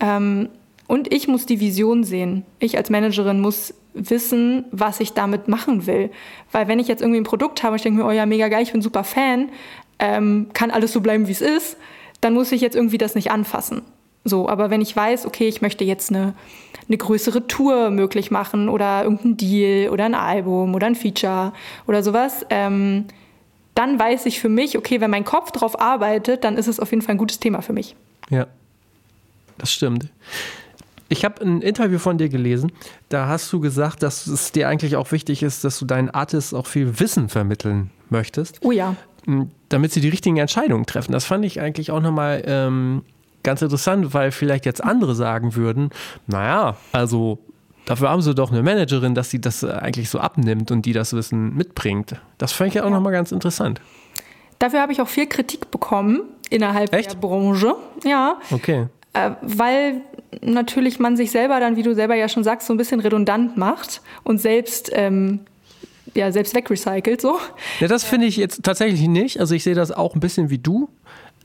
Ähm, und ich muss die Vision sehen. Ich als Managerin muss wissen, was ich damit machen will. Weil wenn ich jetzt irgendwie ein Produkt habe und ich denke mir, oh ja, mega geil, ich bin super Fan, ähm, kann alles so bleiben, wie es ist, dann muss ich jetzt irgendwie das nicht anfassen. So, aber wenn ich weiß, okay, ich möchte jetzt eine, eine größere Tour möglich machen oder irgendein Deal oder ein Album oder ein Feature oder sowas, ähm, dann weiß ich für mich, okay, wenn mein Kopf drauf arbeitet, dann ist es auf jeden Fall ein gutes Thema für mich. Ja, das stimmt. Ich habe ein Interview von dir gelesen, da hast du gesagt, dass es dir eigentlich auch wichtig ist, dass du deinen Artists auch viel Wissen vermitteln möchtest. Oh ja. Damit sie die richtigen Entscheidungen treffen. Das fand ich eigentlich auch nochmal ähm, ganz interessant, weil vielleicht jetzt andere sagen würden, naja, also Dafür haben sie doch eine Managerin, dass sie das eigentlich so abnimmt und die das Wissen mitbringt. Das fand ich ja auch ja. nochmal ganz interessant. Dafür habe ich auch viel Kritik bekommen innerhalb Echt? der Branche. Ja. Okay. Äh, weil natürlich man sich selber dann, wie du selber ja schon sagst, so ein bisschen redundant macht und selbst ähm, ja, selbst wegrecycelt so. Ja, das finde ich jetzt tatsächlich nicht. Also ich sehe das auch ein bisschen wie du.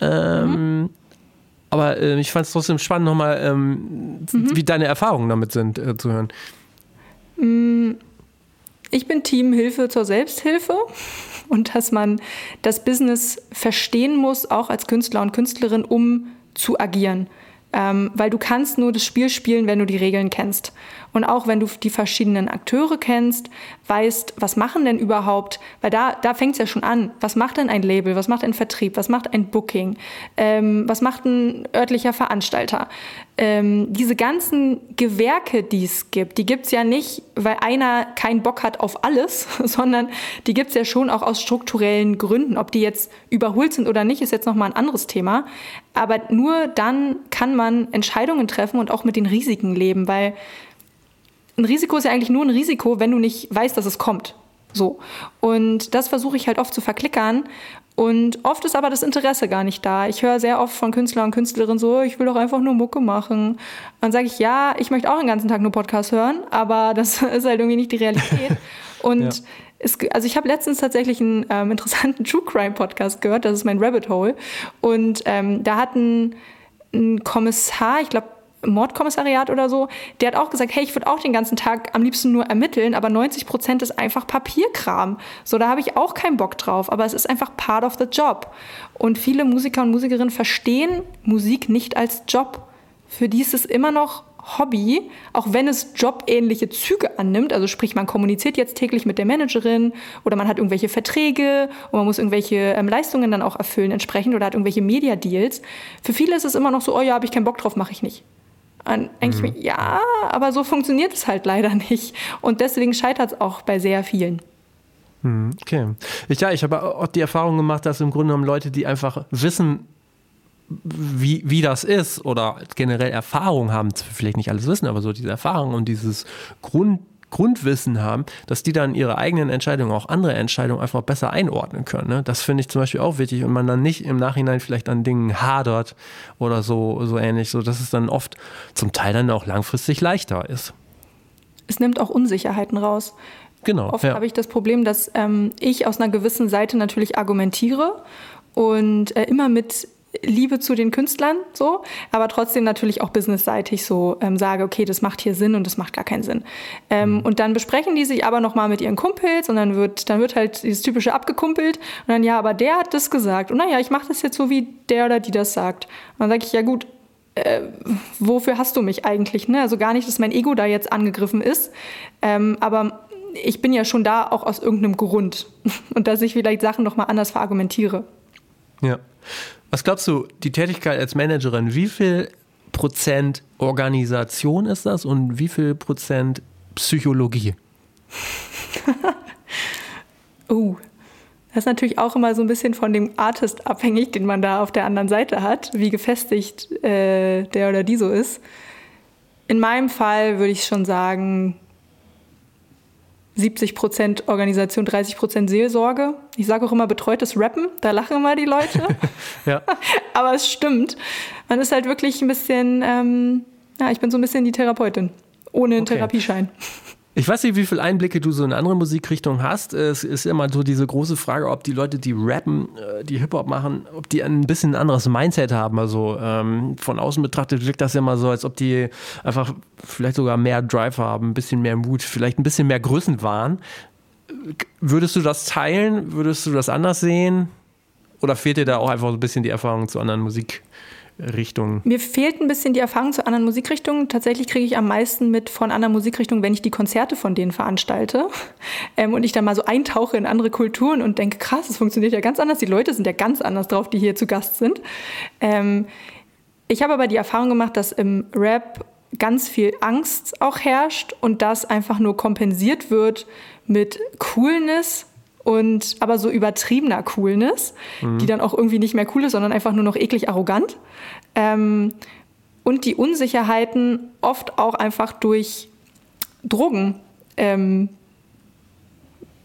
Ähm, mhm. Aber äh, ich fand es trotzdem spannend, nochmal, ähm, mhm. wie deine Erfahrungen damit sind, äh, zu hören. Mm, ich bin Team Hilfe zur Selbsthilfe und dass man das Business verstehen muss, auch als Künstler und Künstlerin, um zu agieren. Ähm, weil du kannst nur das Spiel spielen, wenn du die Regeln kennst. Und auch wenn du die verschiedenen Akteure kennst, weißt, was machen denn überhaupt, weil da, da fängt es ja schon an, was macht denn ein Label, was macht ein Vertrieb, was macht ein Booking, ähm, was macht ein örtlicher Veranstalter. Ähm, diese ganzen Gewerke, die es gibt, die gibt es ja nicht, weil einer keinen Bock hat auf alles, sondern die gibt es ja schon auch aus strukturellen Gründen. Ob die jetzt überholt sind oder nicht, ist jetzt nochmal ein anderes Thema. Aber nur dann kann man Entscheidungen treffen und auch mit den Risiken leben, weil ein Risiko ist ja eigentlich nur ein Risiko, wenn du nicht weißt, dass es kommt. So. Und das versuche ich halt oft zu verklickern. Und oft ist aber das Interesse gar nicht da. Ich höre sehr oft von Künstlern und Künstlerinnen so, ich will doch einfach nur Mucke machen. Dann sage ich, ja, ich möchte auch den ganzen Tag nur Podcast hören, aber das ist halt irgendwie nicht die Realität. Und ja. es, also ich habe letztens tatsächlich einen ähm, interessanten True Crime Podcast gehört, das ist mein Rabbit Hole. Und ähm, da hat ein, ein Kommissar, ich glaube Mordkommissariat oder so, der hat auch gesagt, hey, ich würde auch den ganzen Tag am liebsten nur ermitteln, aber 90 Prozent ist einfach Papierkram. So, da habe ich auch keinen Bock drauf, aber es ist einfach part of the job. Und viele Musiker und Musikerinnen verstehen Musik nicht als Job. Für die ist es immer noch Hobby, auch wenn es jobähnliche Züge annimmt. Also sprich, man kommuniziert jetzt täglich mit der Managerin oder man hat irgendwelche Verträge und man muss irgendwelche ähm, Leistungen dann auch erfüllen entsprechend oder hat irgendwelche Media-Deals. Für viele ist es immer noch so, oh ja, habe ich keinen Bock drauf, mache ich nicht. Und denke mhm. ja, aber so funktioniert es halt leider nicht. Und deswegen scheitert es auch bei sehr vielen. Mhm, okay. Ich, ja, ich habe auch die Erfahrung gemacht, dass im Grunde genommen Leute, die einfach wissen, wie, wie das ist oder generell Erfahrung haben, vielleicht nicht alles wissen, aber so diese Erfahrung und dieses Grund, Grundwissen haben, dass die dann ihre eigenen Entscheidungen, auch andere Entscheidungen einfach besser einordnen können. Ne? Das finde ich zum Beispiel auch wichtig und man dann nicht im Nachhinein vielleicht an Dingen hadert oder so, so ähnlich, so dass es dann oft zum Teil dann auch langfristig leichter ist. Es nimmt auch Unsicherheiten raus. Genau. Oft ja. habe ich das Problem, dass ähm, ich aus einer gewissen Seite natürlich argumentiere und äh, immer mit Liebe zu den Künstlern so, aber trotzdem natürlich auch businessseitig so ähm, sage, okay, das macht hier Sinn und das macht gar keinen Sinn. Ähm, mhm. Und dann besprechen die sich aber nochmal mit ihren Kumpels und dann wird, dann wird halt dieses typische abgekumpelt und dann, ja, aber der hat das gesagt und naja, ich mache das jetzt so, wie der oder die das sagt. Und dann sage ich, ja gut, äh, wofür hast du mich eigentlich? Ne? Also gar nicht, dass mein Ego da jetzt angegriffen ist, ähm, aber ich bin ja schon da auch aus irgendeinem Grund und dass ich vielleicht Sachen noch mal anders verargumentiere. Ja. Was glaubst du, die Tätigkeit als Managerin, wie viel Prozent Organisation ist das und wie viel Prozent Psychologie? oh, das ist natürlich auch immer so ein bisschen von dem Artist abhängig, den man da auf der anderen Seite hat, wie gefestigt äh, der oder die so ist. In meinem Fall würde ich schon sagen, 70 Prozent Organisation, 30 Prozent Seelsorge. Ich sage auch immer betreutes Rappen, da lachen immer die Leute. ja. Aber es stimmt. Man ist halt wirklich ein bisschen, ähm, ja, ich bin so ein bisschen die Therapeutin, ohne einen okay. Therapieschein. Ich weiß nicht, wie viele Einblicke du so in andere Musikrichtungen hast. Es ist immer so diese große Frage, ob die Leute, die rappen, äh, die Hip-Hop machen, ob die ein bisschen ein anderes Mindset haben. Also ähm, von außen betrachtet wirkt das ja immer so, als ob die einfach vielleicht sogar mehr Drive haben, ein bisschen mehr Mut, vielleicht ein bisschen mehr Größenwahn. Würdest du das teilen? Würdest du das anders sehen? Oder fehlt dir da auch einfach so ein bisschen die Erfahrung zu anderen Musikrichtungen? Richtungen? Mir fehlt ein bisschen die Erfahrung zu anderen Musikrichtungen. Tatsächlich kriege ich am meisten mit von anderen Musikrichtungen, wenn ich die Konzerte von denen veranstalte ähm, und ich dann mal so eintauche in andere Kulturen und denke, krass, das funktioniert ja ganz anders. Die Leute sind ja ganz anders drauf, die hier zu Gast sind. Ähm, ich habe aber die Erfahrung gemacht, dass im Rap ganz viel Angst auch herrscht und das einfach nur kompensiert wird mit Coolness und aber so übertriebener Coolness, mhm. die dann auch irgendwie nicht mehr cool ist, sondern einfach nur noch eklig arrogant. Ähm, und die Unsicherheiten oft auch einfach durch Drogen ähm,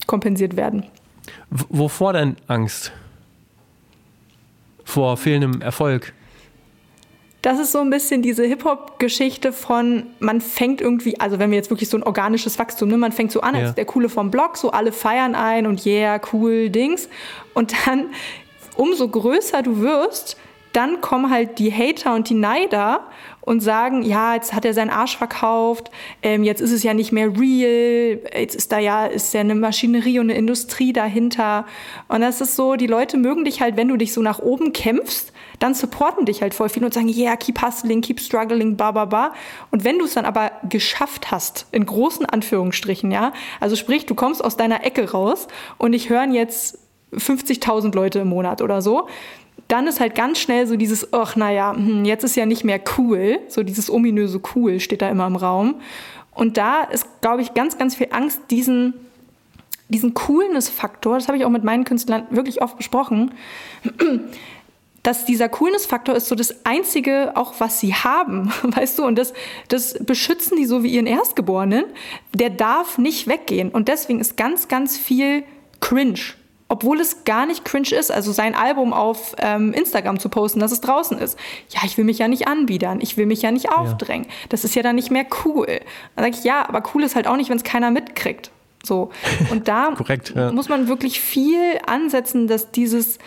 kompensiert werden. W wovor denn Angst? Vor fehlendem Erfolg? Das ist so ein bisschen diese Hip-Hop-Geschichte von, man fängt irgendwie, also wenn wir jetzt wirklich so ein organisches Wachstum, ne, man fängt so an, ja. als der Coole vom Blog, so alle feiern ein und yeah, cool, Dings. Und dann, umso größer du wirst, dann kommen halt die Hater und die Neider und sagen, ja, jetzt hat er seinen Arsch verkauft, ähm, jetzt ist es ja nicht mehr real, jetzt ist da ja, ist ja eine Maschinerie und eine Industrie dahinter. Und das ist so, die Leute mögen dich halt, wenn du dich so nach oben kämpfst, dann supporten dich halt voll viel und sagen, yeah, keep hustling, keep struggling, ba, ba, ba. Und wenn du es dann aber geschafft hast, in großen Anführungsstrichen, ja, also sprich, du kommst aus deiner Ecke raus und ich hören jetzt 50.000 Leute im Monat oder so, dann ist halt ganz schnell so dieses, ach naja, hm, jetzt ist ja nicht mehr cool, so dieses ominöse cool steht da immer im Raum. Und da ist, glaube ich, ganz, ganz viel Angst, diesen, diesen Coolness-Faktor, das habe ich auch mit meinen Künstlern wirklich oft besprochen, dass dieser Coolness-Faktor ist so das Einzige, auch was sie haben, weißt du, und das, das beschützen die so wie ihren Erstgeborenen, der darf nicht weggehen. Und deswegen ist ganz, ganz viel cringe obwohl es gar nicht cringe ist, also sein Album auf ähm, Instagram zu posten, dass es draußen ist. Ja, ich will mich ja nicht anbiedern, ich will mich ja nicht aufdrängen. Ja. Das ist ja dann nicht mehr cool. Dann sage ich, ja, aber cool ist halt auch nicht, wenn es keiner mitkriegt. So. Und da Korrekt, ja. muss man wirklich viel ansetzen, dass dieses,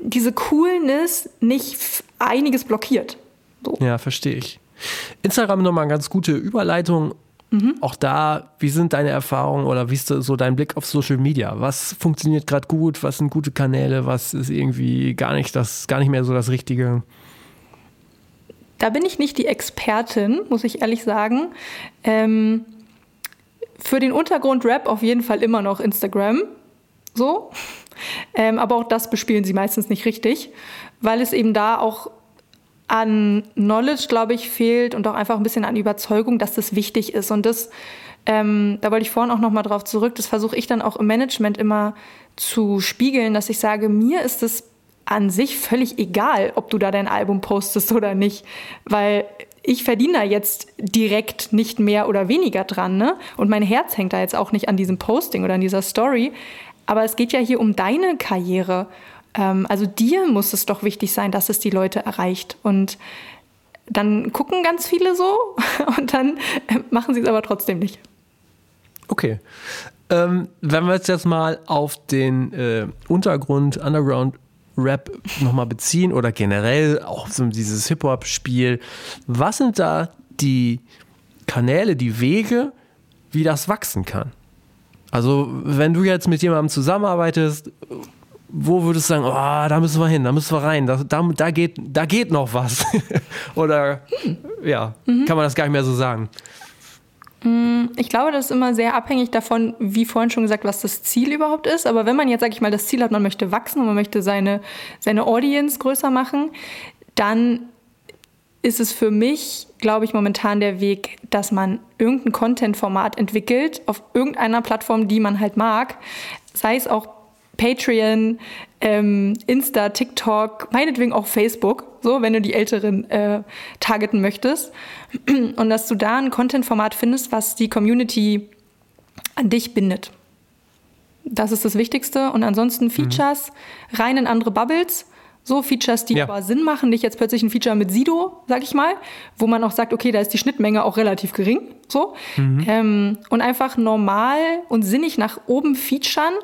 diese Coolness nicht einiges blockiert. So. Ja, verstehe ich. Instagram nochmal eine ganz gute Überleitung. Mhm. Auch da, wie sind deine Erfahrungen oder wie ist so dein Blick auf Social Media? Was funktioniert gerade gut? Was sind gute Kanäle? Was ist irgendwie gar nicht das, gar nicht mehr so das Richtige? Da bin ich nicht die Expertin, muss ich ehrlich sagen. Ähm, für den Untergrund Rap auf jeden Fall immer noch Instagram. So. Ähm, aber auch das bespielen sie meistens nicht richtig, weil es eben da auch an Knowledge, glaube ich, fehlt und auch einfach ein bisschen an Überzeugung, dass das wichtig ist. Und das, ähm, da wollte ich vorhin auch noch mal drauf zurück, das versuche ich dann auch im Management immer zu spiegeln, dass ich sage, mir ist es an sich völlig egal, ob du da dein Album postest oder nicht, weil ich verdiene da jetzt direkt nicht mehr oder weniger dran, ne? Und mein Herz hängt da jetzt auch nicht an diesem Posting oder an dieser Story. Aber es geht ja hier um deine Karriere. Ähm, also dir muss es doch wichtig sein, dass es die Leute erreicht. Und dann gucken ganz viele so und dann äh, machen sie es aber trotzdem nicht. Okay. Ähm, wenn wir uns jetzt mal auf den äh, Untergrund, Underground Rap nochmal beziehen oder generell auch so dieses Hip-Hop-Spiel, was sind da die Kanäle, die Wege, wie das wachsen kann? Also, wenn du jetzt mit jemandem zusammenarbeitest, wo würdest du sagen, oh, da müssen wir hin, da müssen wir rein, da, da, da geht, da geht noch was? Oder ja, mhm. kann man das gar nicht mehr so sagen? Mm, ich glaube, das ist immer sehr abhängig davon, wie vorhin schon gesagt, was das Ziel überhaupt ist. Aber wenn man jetzt, sag ich mal, das Ziel hat, man möchte wachsen und man möchte seine, seine Audience größer machen, dann ist es für mich, glaube ich, momentan der Weg, dass man irgendein Content-Format entwickelt auf irgendeiner Plattform, die man halt mag. Sei es auch Patreon, ähm, Insta, TikTok, meinetwegen auch Facebook, so wenn du die Älteren äh, targeten möchtest. Und dass du da ein Content-Format findest, was die Community an dich bindet. Das ist das Wichtigste. Und ansonsten Features mhm. rein in andere Bubbles. So Features, die ja. aber Sinn machen. Nicht jetzt plötzlich ein Feature mit Sido, sag ich mal, wo man auch sagt, okay, da ist die Schnittmenge auch relativ gering. So. Mhm. Ähm, und einfach normal und sinnig nach oben featuren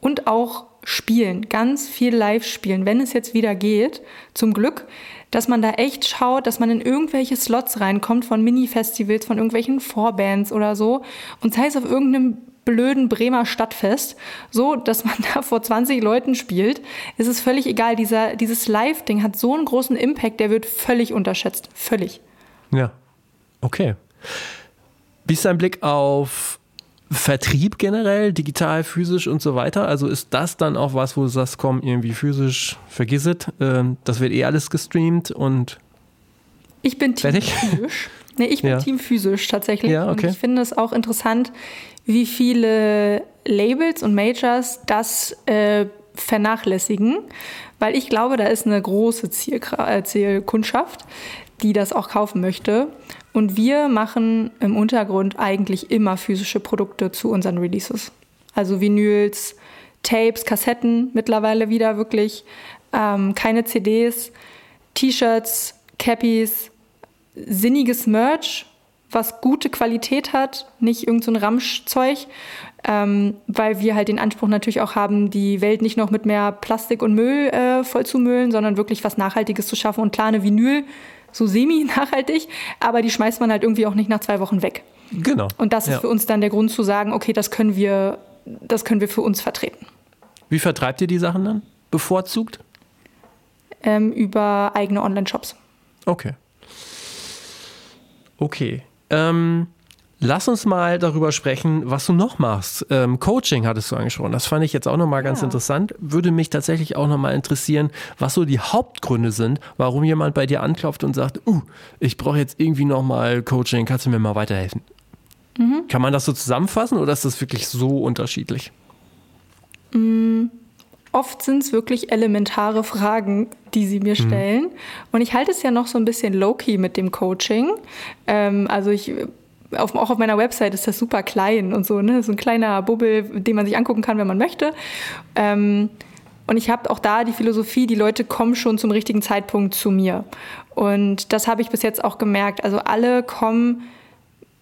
und auch spielen, ganz viel live spielen, wenn es jetzt wieder geht, zum Glück, dass man da echt schaut, dass man in irgendwelche Slots reinkommt von Mini-Festivals, von irgendwelchen Vorbands oder so und sei es auf irgendeinem blöden Bremer Stadtfest, so dass man da vor 20 Leuten spielt, ist es völlig egal. Dieser, dieses Live-Ding hat so einen großen Impact, der wird völlig unterschätzt. Völlig. Ja. Okay. Wie ist dein Blick auf Vertrieb generell, digital, physisch und so weiter? Also ist das dann auch was, wo du sagst, komm, irgendwie physisch, vergiss es, ähm, das wird eh alles gestreamt und ich bin Team fertig? physisch. Nee, ich bin ja. Team physisch tatsächlich. Ja, okay. Und ich finde es auch interessant, wie viele Labels und Majors das äh, vernachlässigen, weil ich glaube, da ist eine große äh, Zielkundschaft, die das auch kaufen möchte. Und wir machen im Untergrund eigentlich immer physische Produkte zu unseren Releases. Also Vinyls, Tapes, Kassetten mittlerweile wieder wirklich, ähm, keine CDs, T-Shirts, Cappies, sinniges Merch, was gute Qualität hat, nicht irgendein so Ramschzeug, ähm, weil wir halt den Anspruch natürlich auch haben, die Welt nicht noch mit mehr Plastik und Müll äh, voll zu müllen, sondern wirklich was Nachhaltiges zu schaffen. Und klar, eine Vinyl so semi-nachhaltig, aber die schmeißt man halt irgendwie auch nicht nach zwei Wochen weg. Genau. Und das ist ja. für uns dann der Grund zu sagen, okay, das können wir, das können wir für uns vertreten. Wie vertreibt ihr die Sachen dann? Bevorzugt? Ähm, über eigene Online-Shops. Okay. Okay. Ähm, Lass uns mal darüber sprechen, was du noch machst. Ähm, Coaching hattest du angesprochen. Das fand ich jetzt auch nochmal ganz ja. interessant. Würde mich tatsächlich auch nochmal interessieren, was so die Hauptgründe sind, warum jemand bei dir anklopft und sagt, uh, ich brauche jetzt irgendwie nochmal Coaching, kannst du mir mal weiterhelfen? Mhm. Kann man das so zusammenfassen oder ist das wirklich so unterschiedlich? Mhm. Oft sind es wirklich elementare Fragen, die sie mir mhm. stellen. Mhm. Und ich halte es ja noch so ein bisschen low-key mit dem Coaching. Ähm, also ich auf, auch auf meiner Website ist das super klein und so, ne? So ein kleiner Bubbel, den man sich angucken kann, wenn man möchte. Ähm, und ich habe auch da die Philosophie, die Leute kommen schon zum richtigen Zeitpunkt zu mir. Und das habe ich bis jetzt auch gemerkt. Also alle kommen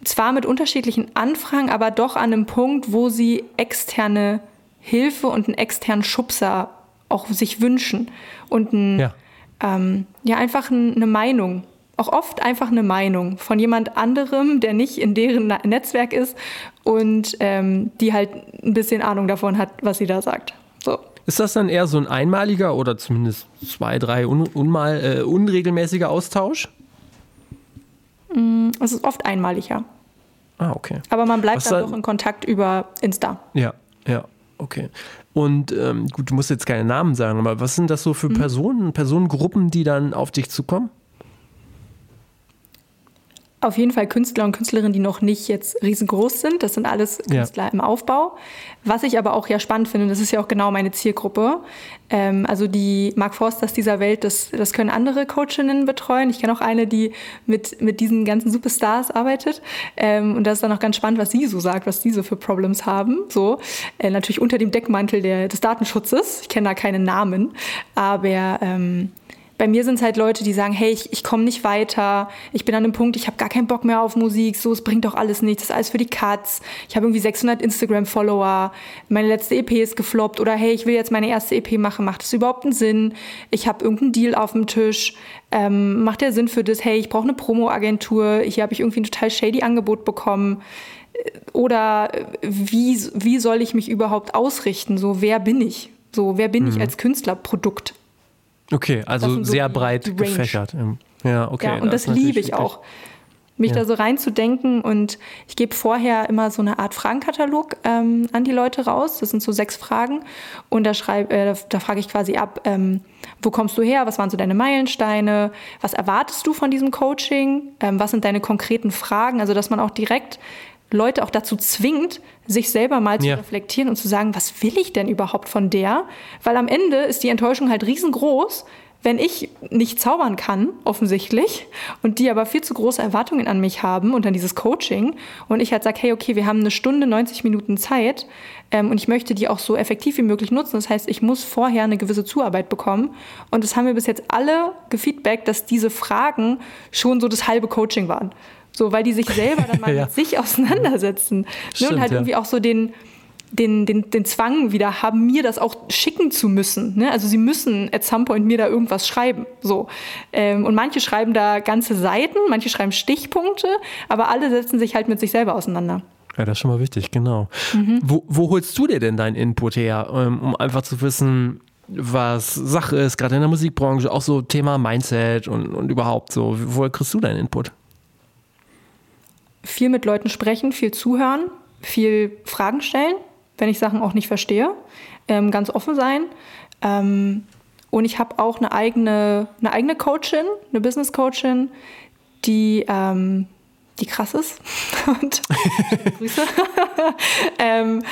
zwar mit unterschiedlichen Anfragen, aber doch an einem Punkt, wo sie externe Hilfe und einen externen Schubser auch sich wünschen. Und ein, ja. Ähm, ja, einfach eine Meinung auch oft einfach eine Meinung von jemand anderem, der nicht in deren Netzwerk ist und ähm, die halt ein bisschen Ahnung davon hat, was sie da sagt. So. Ist das dann eher so ein einmaliger oder zumindest zwei, drei un unmal, äh, unregelmäßiger Austausch? Mm, es ist oft einmaliger. Ah, okay. Aber man bleibt was dann doch in Kontakt über Insta. Ja, ja, okay. Und ähm, gut, du musst jetzt keine Namen sagen, aber was sind das so für mhm. Personen, Personengruppen, die dann auf dich zukommen? Auf jeden Fall Künstler und Künstlerinnen, die noch nicht jetzt riesengroß sind. Das sind alles Künstler ja. im Aufbau. Was ich aber auch ja spannend finde, das ist ja auch genau meine Zielgruppe. Ähm, also die Mark Forsters dieser Welt, das, das können andere Coachinnen betreuen. Ich kenne auch eine, die mit, mit diesen ganzen Superstars arbeitet. Ähm, und das ist dann auch ganz spannend, was sie so sagt, was die so für Problems haben. So äh, natürlich unter dem Deckmantel der, des Datenschutzes. Ich kenne da keine Namen, aber ähm, bei mir sind es halt Leute, die sagen, hey, ich, ich komme nicht weiter, ich bin an einem Punkt, ich habe gar keinen Bock mehr auf Musik, so, es bringt doch alles nichts, das ist alles für die Katz, ich habe irgendwie 600 Instagram-Follower, meine letzte EP ist gefloppt oder hey, ich will jetzt meine erste EP machen, macht das überhaupt einen Sinn? Ich habe irgendeinen Deal auf dem Tisch, ähm, macht der Sinn für das, hey, ich brauche eine Promo-Agentur, hier habe ich irgendwie ein total shady Angebot bekommen oder wie, wie soll ich mich überhaupt ausrichten, so, wer bin ich? So, wer bin mhm. ich als Künstlerprodukt? Okay, also so sehr breit gefächert. Ja, okay. Ja, und das, das liebe ich auch. Mich ja. da so reinzudenken und ich gebe vorher immer so eine Art Fragenkatalog ähm, an die Leute raus. Das sind so sechs Fragen und da, schreib, äh, da frage ich quasi ab, ähm, wo kommst du her, was waren so deine Meilensteine, was erwartest du von diesem Coaching, ähm, was sind deine konkreten Fragen, also dass man auch direkt Leute auch dazu zwingt, sich selber mal zu ja. reflektieren und zu sagen, was will ich denn überhaupt von der? Weil am Ende ist die Enttäuschung halt riesengroß, wenn ich nicht zaubern kann, offensichtlich, und die aber viel zu große Erwartungen an mich haben und an dieses Coaching und ich halt sage, hey, okay, wir haben eine Stunde, 90 Minuten Zeit ähm, und ich möchte die auch so effektiv wie möglich nutzen. Das heißt, ich muss vorher eine gewisse Zuarbeit bekommen und das haben wir bis jetzt alle gefeedbackt, dass diese Fragen schon so das halbe Coaching waren. So, weil die sich selber dann mal ja. mit sich auseinandersetzen. Stimmt, ne? Und halt ja. irgendwie auch so den, den, den, den Zwang wieder haben, mir das auch schicken zu müssen. Ne? Also sie müssen at some point mir da irgendwas schreiben. So. Ähm, und manche schreiben da ganze Seiten, manche schreiben Stichpunkte, aber alle setzen sich halt mit sich selber auseinander. Ja, das ist schon mal wichtig, genau. Mhm. Wo, wo holst du dir denn deinen Input her, ähm, um einfach zu wissen, was Sache ist, gerade in der Musikbranche, auch so Thema Mindset und, und überhaupt so. Woher kriegst du deinen Input? Viel mit Leuten sprechen, viel zuhören, viel Fragen stellen, wenn ich Sachen auch nicht verstehe, ähm, ganz offen sein. Ähm, und ich habe auch eine eigene, eine eigene Coachin, eine Business Coachin, die ähm, die krass ist. Und Grüße. ähm,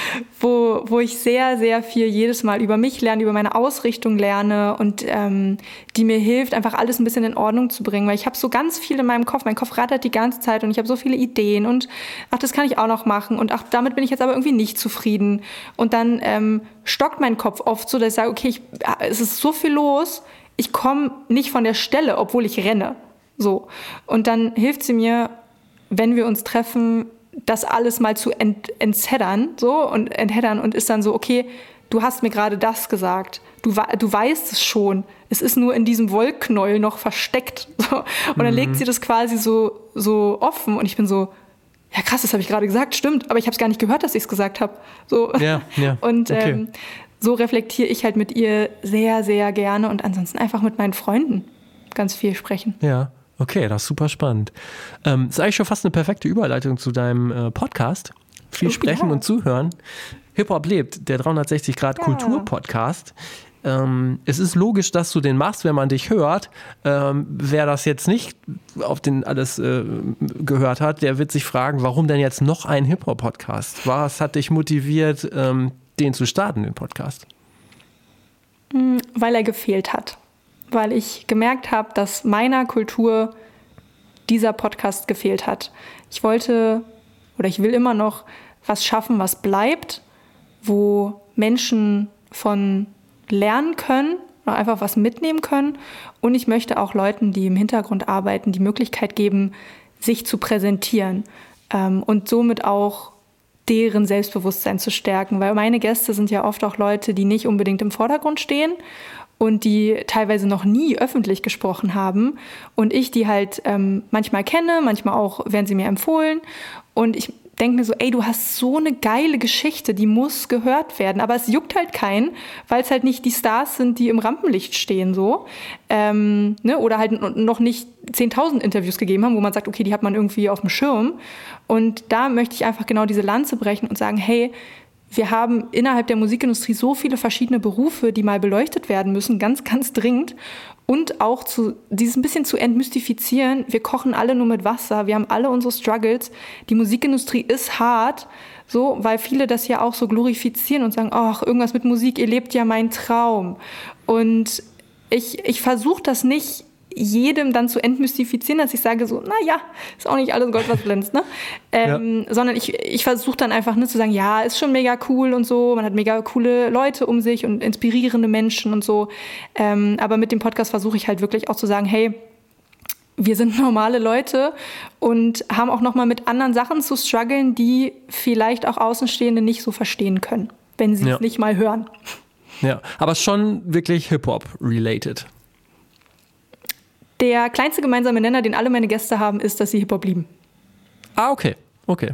wo, wo ich sehr, sehr viel jedes Mal über mich lerne, über meine Ausrichtung lerne und ähm, die mir hilft, einfach alles ein bisschen in Ordnung zu bringen. Weil ich habe so ganz viel in meinem Kopf. Mein Kopf rattert die ganze Zeit und ich habe so viele Ideen und ach, das kann ich auch noch machen und ach, damit bin ich jetzt aber irgendwie nicht zufrieden. Und dann ähm, stockt mein Kopf oft so, dass ich sage, okay, ich, es ist so viel los, ich komme nicht von der Stelle, obwohl ich renne. So. Und dann hilft sie mir, wenn wir uns treffen, das alles mal zu ent entheddern, so und entheddern und ist dann so, okay, du hast mir gerade das gesagt. Du, du weißt es schon. Es ist nur in diesem Wollknäuel noch versteckt. So. Und dann mhm. legt sie das quasi so, so offen und ich bin so, ja krass, das habe ich gerade gesagt, stimmt, aber ich habe es gar nicht gehört, dass ich es gesagt habe. So. Ja, ja. Und okay. ähm, so reflektiere ich halt mit ihr sehr, sehr gerne und ansonsten einfach mit meinen Freunden ganz viel sprechen. Ja. Okay, das ist super spannend. Ähm, ist eigentlich schon fast eine perfekte Überleitung zu deinem äh, Podcast. Viel oh, sprechen ja. und zuhören. Hip-Hop lebt, der 360-Grad-Kultur-Podcast. Ähm, es ist logisch, dass du den machst, wenn man dich hört. Ähm, wer das jetzt nicht auf den alles äh, gehört hat, der wird sich fragen, warum denn jetzt noch ein Hip-Hop-Podcast? Was hat dich motiviert, ähm, den zu starten, den Podcast? Hm, weil er gefehlt hat weil ich gemerkt habe, dass meiner Kultur dieser Podcast gefehlt hat. Ich wollte oder ich will immer noch was schaffen, was bleibt, wo Menschen von lernen können oder einfach was mitnehmen können. Und ich möchte auch Leuten, die im Hintergrund arbeiten, die Möglichkeit geben, sich zu präsentieren ähm, und somit auch deren Selbstbewusstsein zu stärken, weil meine Gäste sind ja oft auch Leute, die nicht unbedingt im Vordergrund stehen und die teilweise noch nie öffentlich gesprochen haben und ich die halt ähm, manchmal kenne, manchmal auch werden sie mir empfohlen und ich denke mir so, ey, du hast so eine geile Geschichte, die muss gehört werden, aber es juckt halt keinen, weil es halt nicht die Stars sind, die im Rampenlicht stehen so ähm, ne? oder halt noch nicht 10.000 Interviews gegeben haben, wo man sagt, okay, die hat man irgendwie auf dem Schirm und da möchte ich einfach genau diese Lanze brechen und sagen, hey, wir haben innerhalb der Musikindustrie so viele verschiedene Berufe, die mal beleuchtet werden müssen, ganz, ganz dringend. Und auch zu, dieses ein bisschen zu entmystifizieren. Wir kochen alle nur mit Wasser. Wir haben alle unsere Struggles. Die Musikindustrie ist hart. So, weil viele das ja auch so glorifizieren und sagen, ach, irgendwas mit Musik, ihr lebt ja mein Traum. Und ich, ich versuche das nicht jedem dann zu entmystifizieren, dass ich sage so, naja, ist auch nicht alles Gold, was glänzt, ne? Ähm, ja. Sondern ich, ich versuche dann einfach ne, zu sagen, ja, ist schon mega cool und so, man hat mega coole Leute um sich und inspirierende Menschen und so. Ähm, aber mit dem Podcast versuche ich halt wirklich auch zu sagen, hey, wir sind normale Leute und haben auch noch mal mit anderen Sachen zu strugglen, die vielleicht auch Außenstehende nicht so verstehen können, wenn sie ja. es nicht mal hören. Ja, aber schon wirklich Hip-Hop-related. Der kleinste gemeinsame Nenner, den alle meine Gäste haben, ist, dass sie Hip-Hop lieben. Ah, okay. Okay.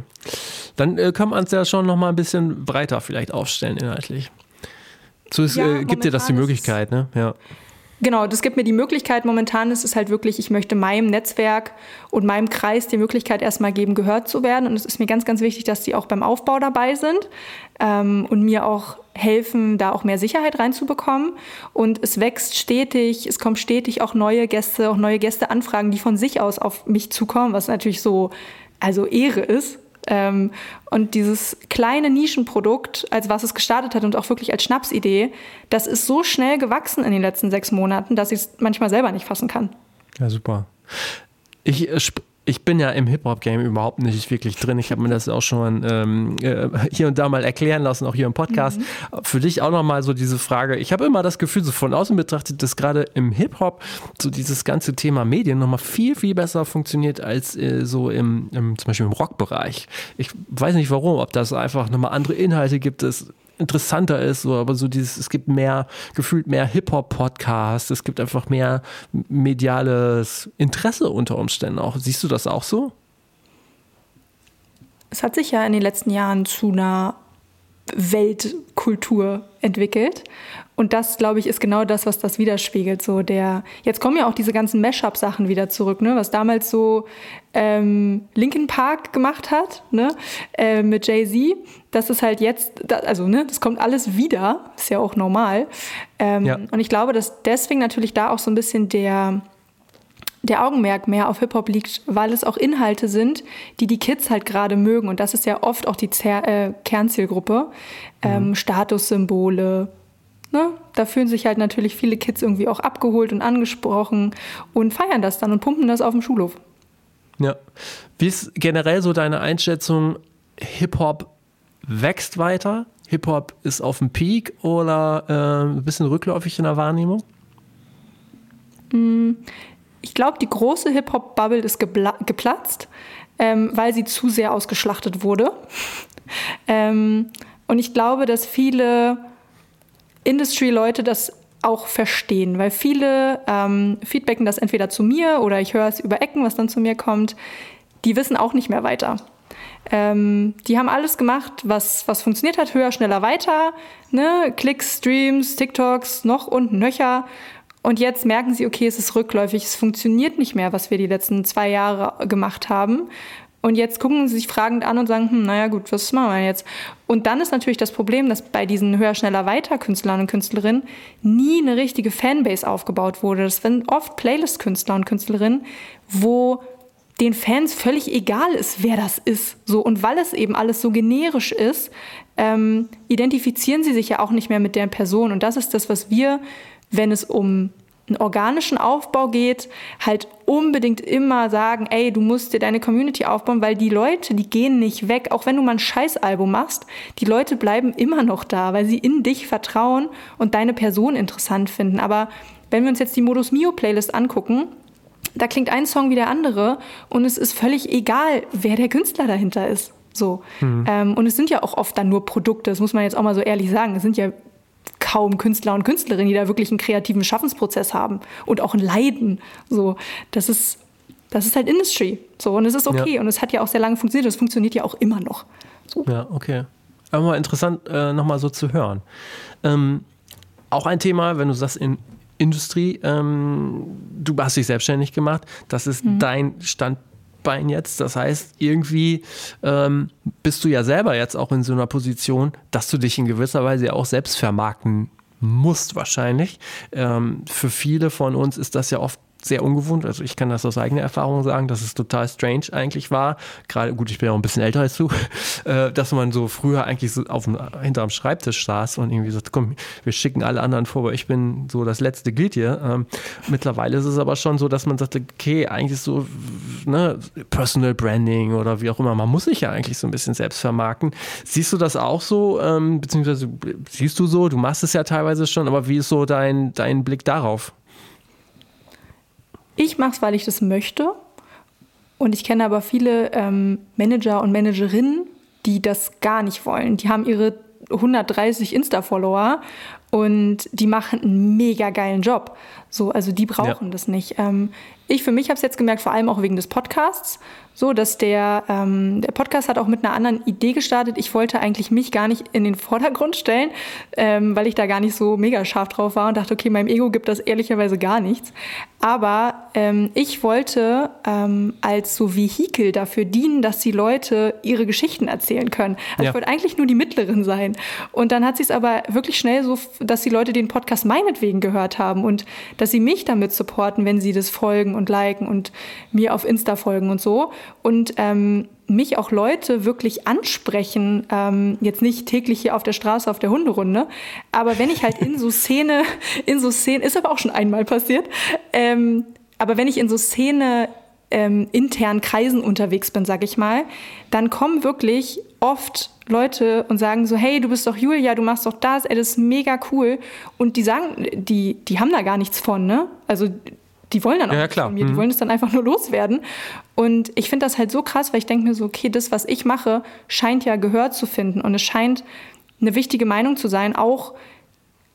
Dann äh, können wir uns ja schon noch mal ein bisschen breiter vielleicht aufstellen inhaltlich. So es, ja, äh, gibt dir das die Möglichkeit, ne? Ja. Genau, das gibt mir die Möglichkeit. Momentan ist es halt wirklich, ich möchte meinem Netzwerk und meinem Kreis die Möglichkeit erstmal geben, gehört zu werden. Und es ist mir ganz, ganz wichtig, dass die auch beim Aufbau dabei sind ähm, und mir auch helfen, da auch mehr Sicherheit reinzubekommen. Und es wächst stetig, es kommen stetig auch neue Gäste, auch neue Gästeanfragen, die von sich aus auf mich zukommen, was natürlich so, also Ehre ist, ähm, und dieses kleine Nischenprodukt, als was es gestartet hat und auch wirklich als Schnapsidee, das ist so schnell gewachsen in den letzten sechs Monaten, dass ich es manchmal selber nicht fassen kann. Ja, super. Ich äh, ich bin ja im Hip-Hop-Game überhaupt nicht wirklich drin. Ich habe mir das auch schon ähm, äh, hier und da mal erklären lassen, auch hier im Podcast. Mhm. Für dich auch nochmal so diese Frage. Ich habe immer das Gefühl, so von außen betrachtet, dass gerade im Hip-Hop so dieses ganze Thema Medien nochmal viel, viel besser funktioniert als äh, so im, im, zum Beispiel im Rockbereich. Ich weiß nicht warum, ob das einfach nochmal andere Inhalte gibt. Es interessanter ist, so, aber so dieses, es gibt mehr, gefühlt mehr Hip-Hop-Podcasts, es gibt einfach mehr mediales Interesse unter Umständen auch. Siehst du das auch so? Es hat sich ja in den letzten Jahren zu einer Weltkultur entwickelt. Und das, glaube ich, ist genau das, was das widerspiegelt. So der, jetzt kommen ja auch diese ganzen Mashup-Sachen wieder zurück, ne? was damals so ähm, Linkin Park gemacht hat, ne? Äh, mit Jay-Z. Das ist halt jetzt, also ne, das kommt alles wieder, ist ja auch normal. Ähm, ja. Und ich glaube, dass deswegen natürlich da auch so ein bisschen der, der Augenmerk mehr auf Hip-Hop liegt, weil es auch Inhalte sind, die die Kids halt gerade mögen. Und das ist ja oft auch die Zer äh, Kernzielgruppe. Ähm, mhm. Statussymbole. Ne? Da fühlen sich halt natürlich viele Kids irgendwie auch abgeholt und angesprochen und feiern das dann und pumpen das auf dem Schulhof. Ja. Wie ist generell so deine Einschätzung? Hip-Hop wächst weiter? Hip-Hop ist auf dem Peak oder äh, ein bisschen rückläufig in der Wahrnehmung? Mm, ich glaube, die große Hip-Hop-Bubble ist geplatzt, ähm, weil sie zu sehr ausgeschlachtet wurde. ähm, und ich glaube, dass viele Industry-Leute das auch verstehen, weil viele ähm, feedbacken das entweder zu mir oder ich höre es über Ecken, was dann zu mir kommt. Die wissen auch nicht mehr weiter. Ähm, die haben alles gemacht, was, was funktioniert hat, höher, schneller, weiter. Ne? Klicks, Streams, TikToks, noch und nöcher. Und jetzt merken sie, okay, es ist rückläufig, es funktioniert nicht mehr, was wir die letzten zwei Jahre gemacht haben. Und jetzt gucken sie sich fragend an und sagen, hm, naja gut, was machen wir jetzt? Und dann ist natürlich das Problem, dass bei diesen höher, schneller, weiter Künstlern und Künstlerinnen nie eine richtige Fanbase aufgebaut wurde. Das sind oft Playlist-Künstler und Künstlerinnen, wo den Fans völlig egal ist, wer das ist. So, und weil es eben alles so generisch ist, ähm, identifizieren sie sich ja auch nicht mehr mit der Person. Und das ist das, was wir wenn es um einen organischen Aufbau geht, halt unbedingt immer sagen, ey, du musst dir deine Community aufbauen, weil die Leute, die gehen nicht weg, auch wenn du mal ein Scheißalbum machst, die Leute bleiben immer noch da, weil sie in dich vertrauen und deine Person interessant finden. Aber wenn wir uns jetzt die Modus Mio Playlist angucken, da klingt ein Song wie der andere und es ist völlig egal, wer der Künstler dahinter ist. So. Mhm. Ähm, und es sind ja auch oft dann nur Produkte, das muss man jetzt auch mal so ehrlich sagen. Es sind ja kaum Künstler und Künstlerinnen, die da wirklich einen kreativen Schaffensprozess haben und auch ein Leiden. So, das ist, das ist halt Industry. So, und es ist okay. Ja. Und es hat ja auch sehr lange funktioniert es funktioniert ja auch immer noch. So. Ja, okay. Aber mal interessant, äh, nochmal so zu hören. Ähm, auch ein Thema, wenn du sagst, in Industrie, ähm, du hast dich selbstständig gemacht, das ist mhm. dein Standpunkt Bein jetzt. Das heißt, irgendwie ähm, bist du ja selber jetzt auch in so einer Position, dass du dich in gewisser Weise auch selbst vermarkten musst wahrscheinlich. Ähm, für viele von uns ist das ja oft sehr ungewohnt. Also ich kann das aus eigener Erfahrung sagen, dass es total strange eigentlich war. Gerade, gut, ich bin ja auch ein bisschen älter als du, äh, dass man so früher eigentlich so auf dem, hinterm Schreibtisch saß und irgendwie sagt, komm, wir schicken alle anderen vor, weil ich bin so das letzte Glied hier. Ähm, mittlerweile ist es aber schon so, dass man sagt, okay, eigentlich so ne, Personal Branding oder wie auch immer, man muss sich ja eigentlich so ein bisschen selbst vermarkten. Siehst du das auch so, ähm, beziehungsweise siehst du so, du machst es ja teilweise schon, aber wie ist so dein, dein Blick darauf? Ich mache es, weil ich das möchte. Und ich kenne aber viele ähm, Manager und Managerinnen, die das gar nicht wollen. Die haben ihre 130 Insta-Follower und die machen einen mega geilen Job. So, also die brauchen ja. das nicht. Ähm, ich für mich habe es jetzt gemerkt, vor allem auch wegen des Podcasts, so dass der, ähm, der Podcast hat auch mit einer anderen Idee gestartet. Ich wollte eigentlich mich gar nicht in den Vordergrund stellen, ähm, weil ich da gar nicht so mega scharf drauf war und dachte, okay, meinem Ego gibt das ehrlicherweise gar nichts. Aber ähm, ich wollte ähm, als so Vehikel dafür dienen, dass die Leute ihre Geschichten erzählen können. Also ja. ich wollte eigentlich nur die Mittlerin sein. Und dann hat sich es aber wirklich schnell so, dass die Leute den Podcast meinetwegen gehört haben und dass sie mich damit supporten, wenn sie das folgen und liken und mir auf Insta folgen und so und ähm, mich auch Leute wirklich ansprechen, ähm, jetzt nicht täglich hier auf der Straße auf der Hunderunde, aber wenn ich halt in so Szene, in so Szene, ist aber auch schon einmal passiert, ähm, aber wenn ich in so Szene ähm, internen Kreisen unterwegs bin, sag ich mal, dann kommen wirklich oft Leute und sagen so, hey, du bist doch Julia, du machst doch das, ey, das ist mega cool. Und die sagen, die, die haben da gar nichts von, ne? Also die wollen dann auch ja, klar. von mir, die mhm. wollen es dann einfach nur loswerden. Und ich finde das halt so krass, weil ich denke mir so, okay, das, was ich mache, scheint ja Gehör zu finden und es scheint eine wichtige Meinung zu sein, auch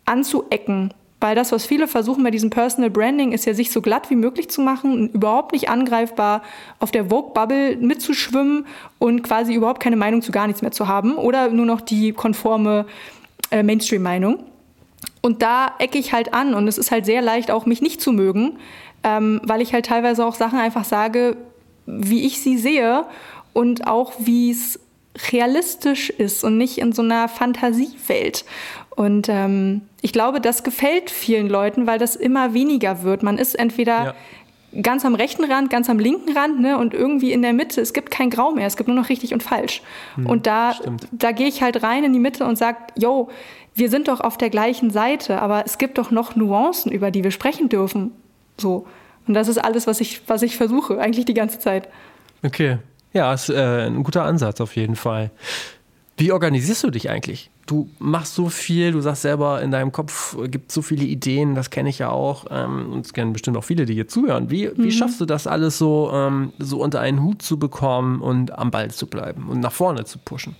anzuecken. Weil das, was viele versuchen bei diesem Personal Branding, ist ja, sich so glatt wie möglich zu machen, überhaupt nicht angreifbar auf der Vogue-Bubble mitzuschwimmen und quasi überhaupt keine Meinung zu gar nichts mehr zu haben oder nur noch die konforme äh, Mainstream-Meinung. Und da ecke ich halt an und es ist halt sehr leicht, auch mich nicht zu mögen, ähm, weil ich halt teilweise auch Sachen einfach sage, wie ich sie sehe und auch wie es realistisch ist und nicht in so einer Fantasiewelt. Und ähm, ich glaube, das gefällt vielen Leuten, weil das immer weniger wird. Man ist entweder ja ganz am rechten Rand, ganz am linken Rand ne, und irgendwie in der Mitte. Es gibt kein Grau mehr, es gibt nur noch richtig und falsch. Hm, und da, da gehe ich halt rein in die Mitte und sage, yo, wir sind doch auf der gleichen Seite, aber es gibt doch noch Nuancen, über die wir sprechen dürfen. So. Und das ist alles, was ich, was ich versuche, eigentlich die ganze Zeit. Okay. Ja, ist äh, ein guter Ansatz auf jeden Fall. Wie organisierst du dich eigentlich? Du machst so viel, du sagst selber, in deinem Kopf gibt so viele Ideen, das kenne ich ja auch ähm, und es kennen bestimmt auch viele, die hier zuhören. Wie, mhm. wie schaffst du das alles so, ähm, so unter einen Hut zu bekommen und am Ball zu bleiben und nach vorne zu pushen?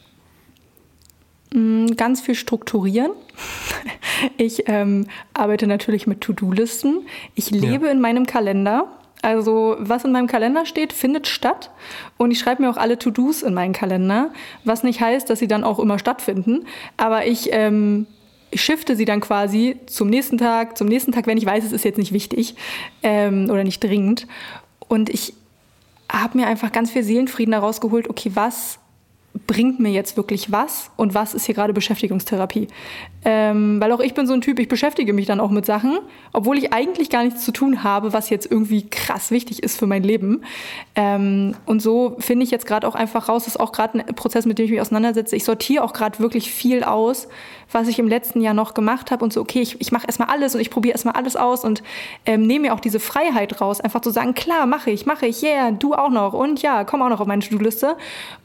Mm, ganz viel strukturieren. Ich ähm, arbeite natürlich mit To-Do-Listen. Ich lebe ja. in meinem Kalender. Also was in meinem Kalender steht, findet statt. Und ich schreibe mir auch alle To-Dos in meinen Kalender, was nicht heißt, dass sie dann auch immer stattfinden. Aber ich, ähm, shifte sie dann quasi zum nächsten Tag, zum nächsten Tag, wenn ich weiß, es ist jetzt nicht wichtig ähm, oder nicht dringend. Und ich habe mir einfach ganz viel Seelenfrieden daraus geholt, okay, was bringt mir jetzt wirklich was und was ist hier gerade Beschäftigungstherapie. Ähm, weil auch ich bin so ein Typ, ich beschäftige mich dann auch mit Sachen, obwohl ich eigentlich gar nichts zu tun habe, was jetzt irgendwie krass wichtig ist für mein Leben. Ähm, und so finde ich jetzt gerade auch einfach raus, das ist auch gerade ein Prozess, mit dem ich mich auseinandersetze. Ich sortiere auch gerade wirklich viel aus, was ich im letzten Jahr noch gemacht habe und so, okay, ich, ich mache erstmal alles und ich probiere erstmal alles aus und ähm, nehme mir auch diese Freiheit raus, einfach zu sagen, klar, mache ich, mache ich, yeah, du auch noch und ja, komm auch noch auf meine To-Do-Liste.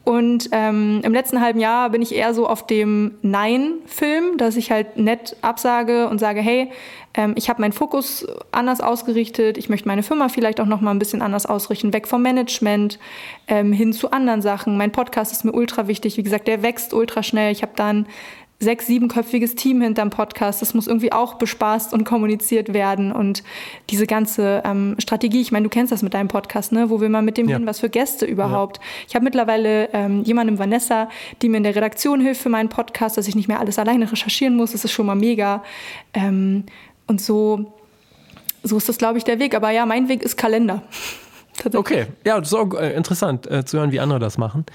Und ähm, im letzten halben Jahr bin ich eher so auf dem Nein-Film, dass ich halt nett absage und sage, hey, ähm, ich habe meinen Fokus anders ausgerichtet, ich möchte meine Firma vielleicht auch noch mal ein bisschen anders ausrichten, weg vom Management ähm, hin zu anderen Sachen. Mein Podcast ist mir ultra wichtig, wie gesagt, der wächst ultra schnell. Ich habe dann sechs-, siebenköpfiges Team hinterm Podcast. Das muss irgendwie auch bespaßt und kommuniziert werden. Und diese ganze ähm, Strategie, ich meine, du kennst das mit deinem Podcast, ne? Wo will man mit dem ja. hin? Was für Gäste überhaupt? Ja. Ich habe mittlerweile ähm, jemanden, Vanessa, die mir in der Redaktion hilft für meinen Podcast, dass ich nicht mehr alles alleine recherchieren muss. Das ist schon mal mega. Ähm, und so, so ist das, glaube ich, der Weg. Aber ja, mein Weg ist Kalender. Okay, ja, das ist auch äh, interessant äh, zu hören, wie andere das machen.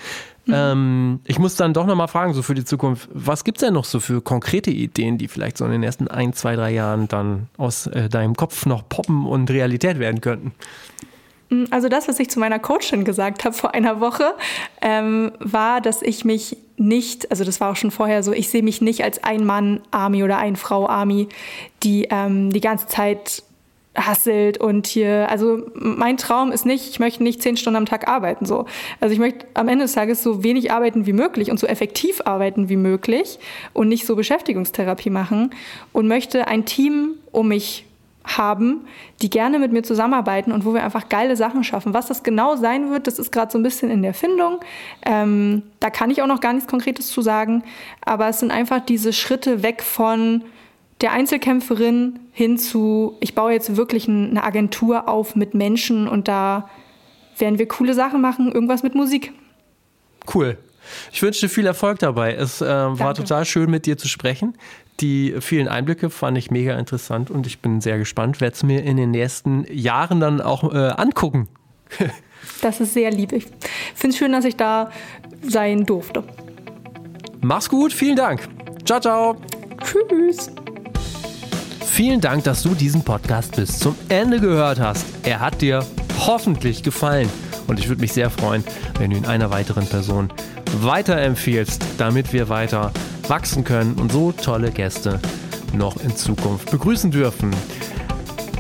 Mhm. Ähm, ich muss dann doch nochmal fragen, so für die Zukunft, was gibt es denn noch so für konkrete Ideen, die vielleicht so in den ersten ein, zwei, drei Jahren dann aus äh, deinem Kopf noch poppen und Realität werden könnten? Mm, also das, was ich zu meiner Coachin gesagt habe vor einer Woche, ähm, war, dass ich mich nicht, also das war auch schon vorher so, ich sehe mich nicht als Ein-Mann-Army oder Ein-Frau-Army, die ähm, die ganze Zeit hasselt und hier, also mein Traum ist nicht, ich möchte nicht zehn Stunden am Tag arbeiten, so. Also ich möchte am Ende des Tages so wenig arbeiten wie möglich und so effektiv arbeiten wie möglich und nicht so Beschäftigungstherapie machen und möchte ein Team um mich haben, die gerne mit mir zusammenarbeiten und wo wir einfach geile Sachen schaffen. Was das genau sein wird, das ist gerade so ein bisschen in der Findung. Ähm, da kann ich auch noch gar nichts Konkretes zu sagen, aber es sind einfach diese Schritte weg von der Einzelkämpferin hin zu, ich baue jetzt wirklich eine Agentur auf mit Menschen und da werden wir coole Sachen machen, irgendwas mit Musik. Cool. Ich wünsche dir viel Erfolg dabei. Es äh, war total schön, mit dir zu sprechen. Die vielen Einblicke fand ich mega interessant und ich bin sehr gespannt, werde es mir in den nächsten Jahren dann auch äh, angucken. das ist sehr lieb. Ich finde es schön, dass ich da sein durfte. Mach's gut, vielen Dank. Ciao, ciao. Tschüss. Vielen Dank, dass du diesen Podcast bis zum Ende gehört hast. Er hat dir hoffentlich gefallen und ich würde mich sehr freuen, wenn du ihn einer weiteren Person weiterempfiehlst, damit wir weiter wachsen können und so tolle Gäste noch in Zukunft begrüßen dürfen.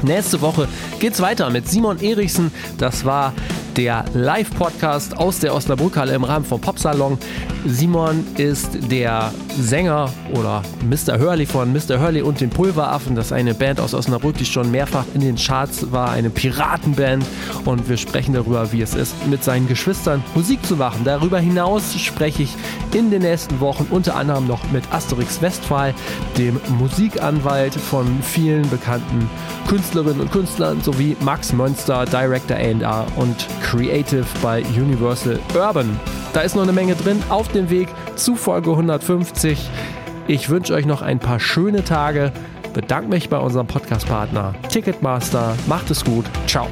Nächste Woche geht's weiter mit Simon Erichsen. Das war der Live-Podcast aus der Osnabrückhalle im Rahmen vom Popsalon. Simon ist der Sänger oder Mr. Hurley von Mr. Hurley und den Pulveraffen. Das ist eine Band aus Osnabrück, die schon mehrfach in den Charts war, eine Piratenband. Und wir sprechen darüber, wie es ist, mit seinen Geschwistern Musik zu machen. Darüber hinaus spreche ich in den nächsten Wochen unter anderem noch mit Asterix Westphal, dem Musikanwalt von vielen bekannten Künstlerinnen und Künstlern, sowie Max Mönster, Director A&R und Creative bei Universal Urban. Da ist noch eine Menge drin auf dem Weg zu Folge 150. Ich wünsche euch noch ein paar schöne Tage. Bedanke mich bei unserem Podcast-Partner Ticketmaster. Macht es gut. Ciao.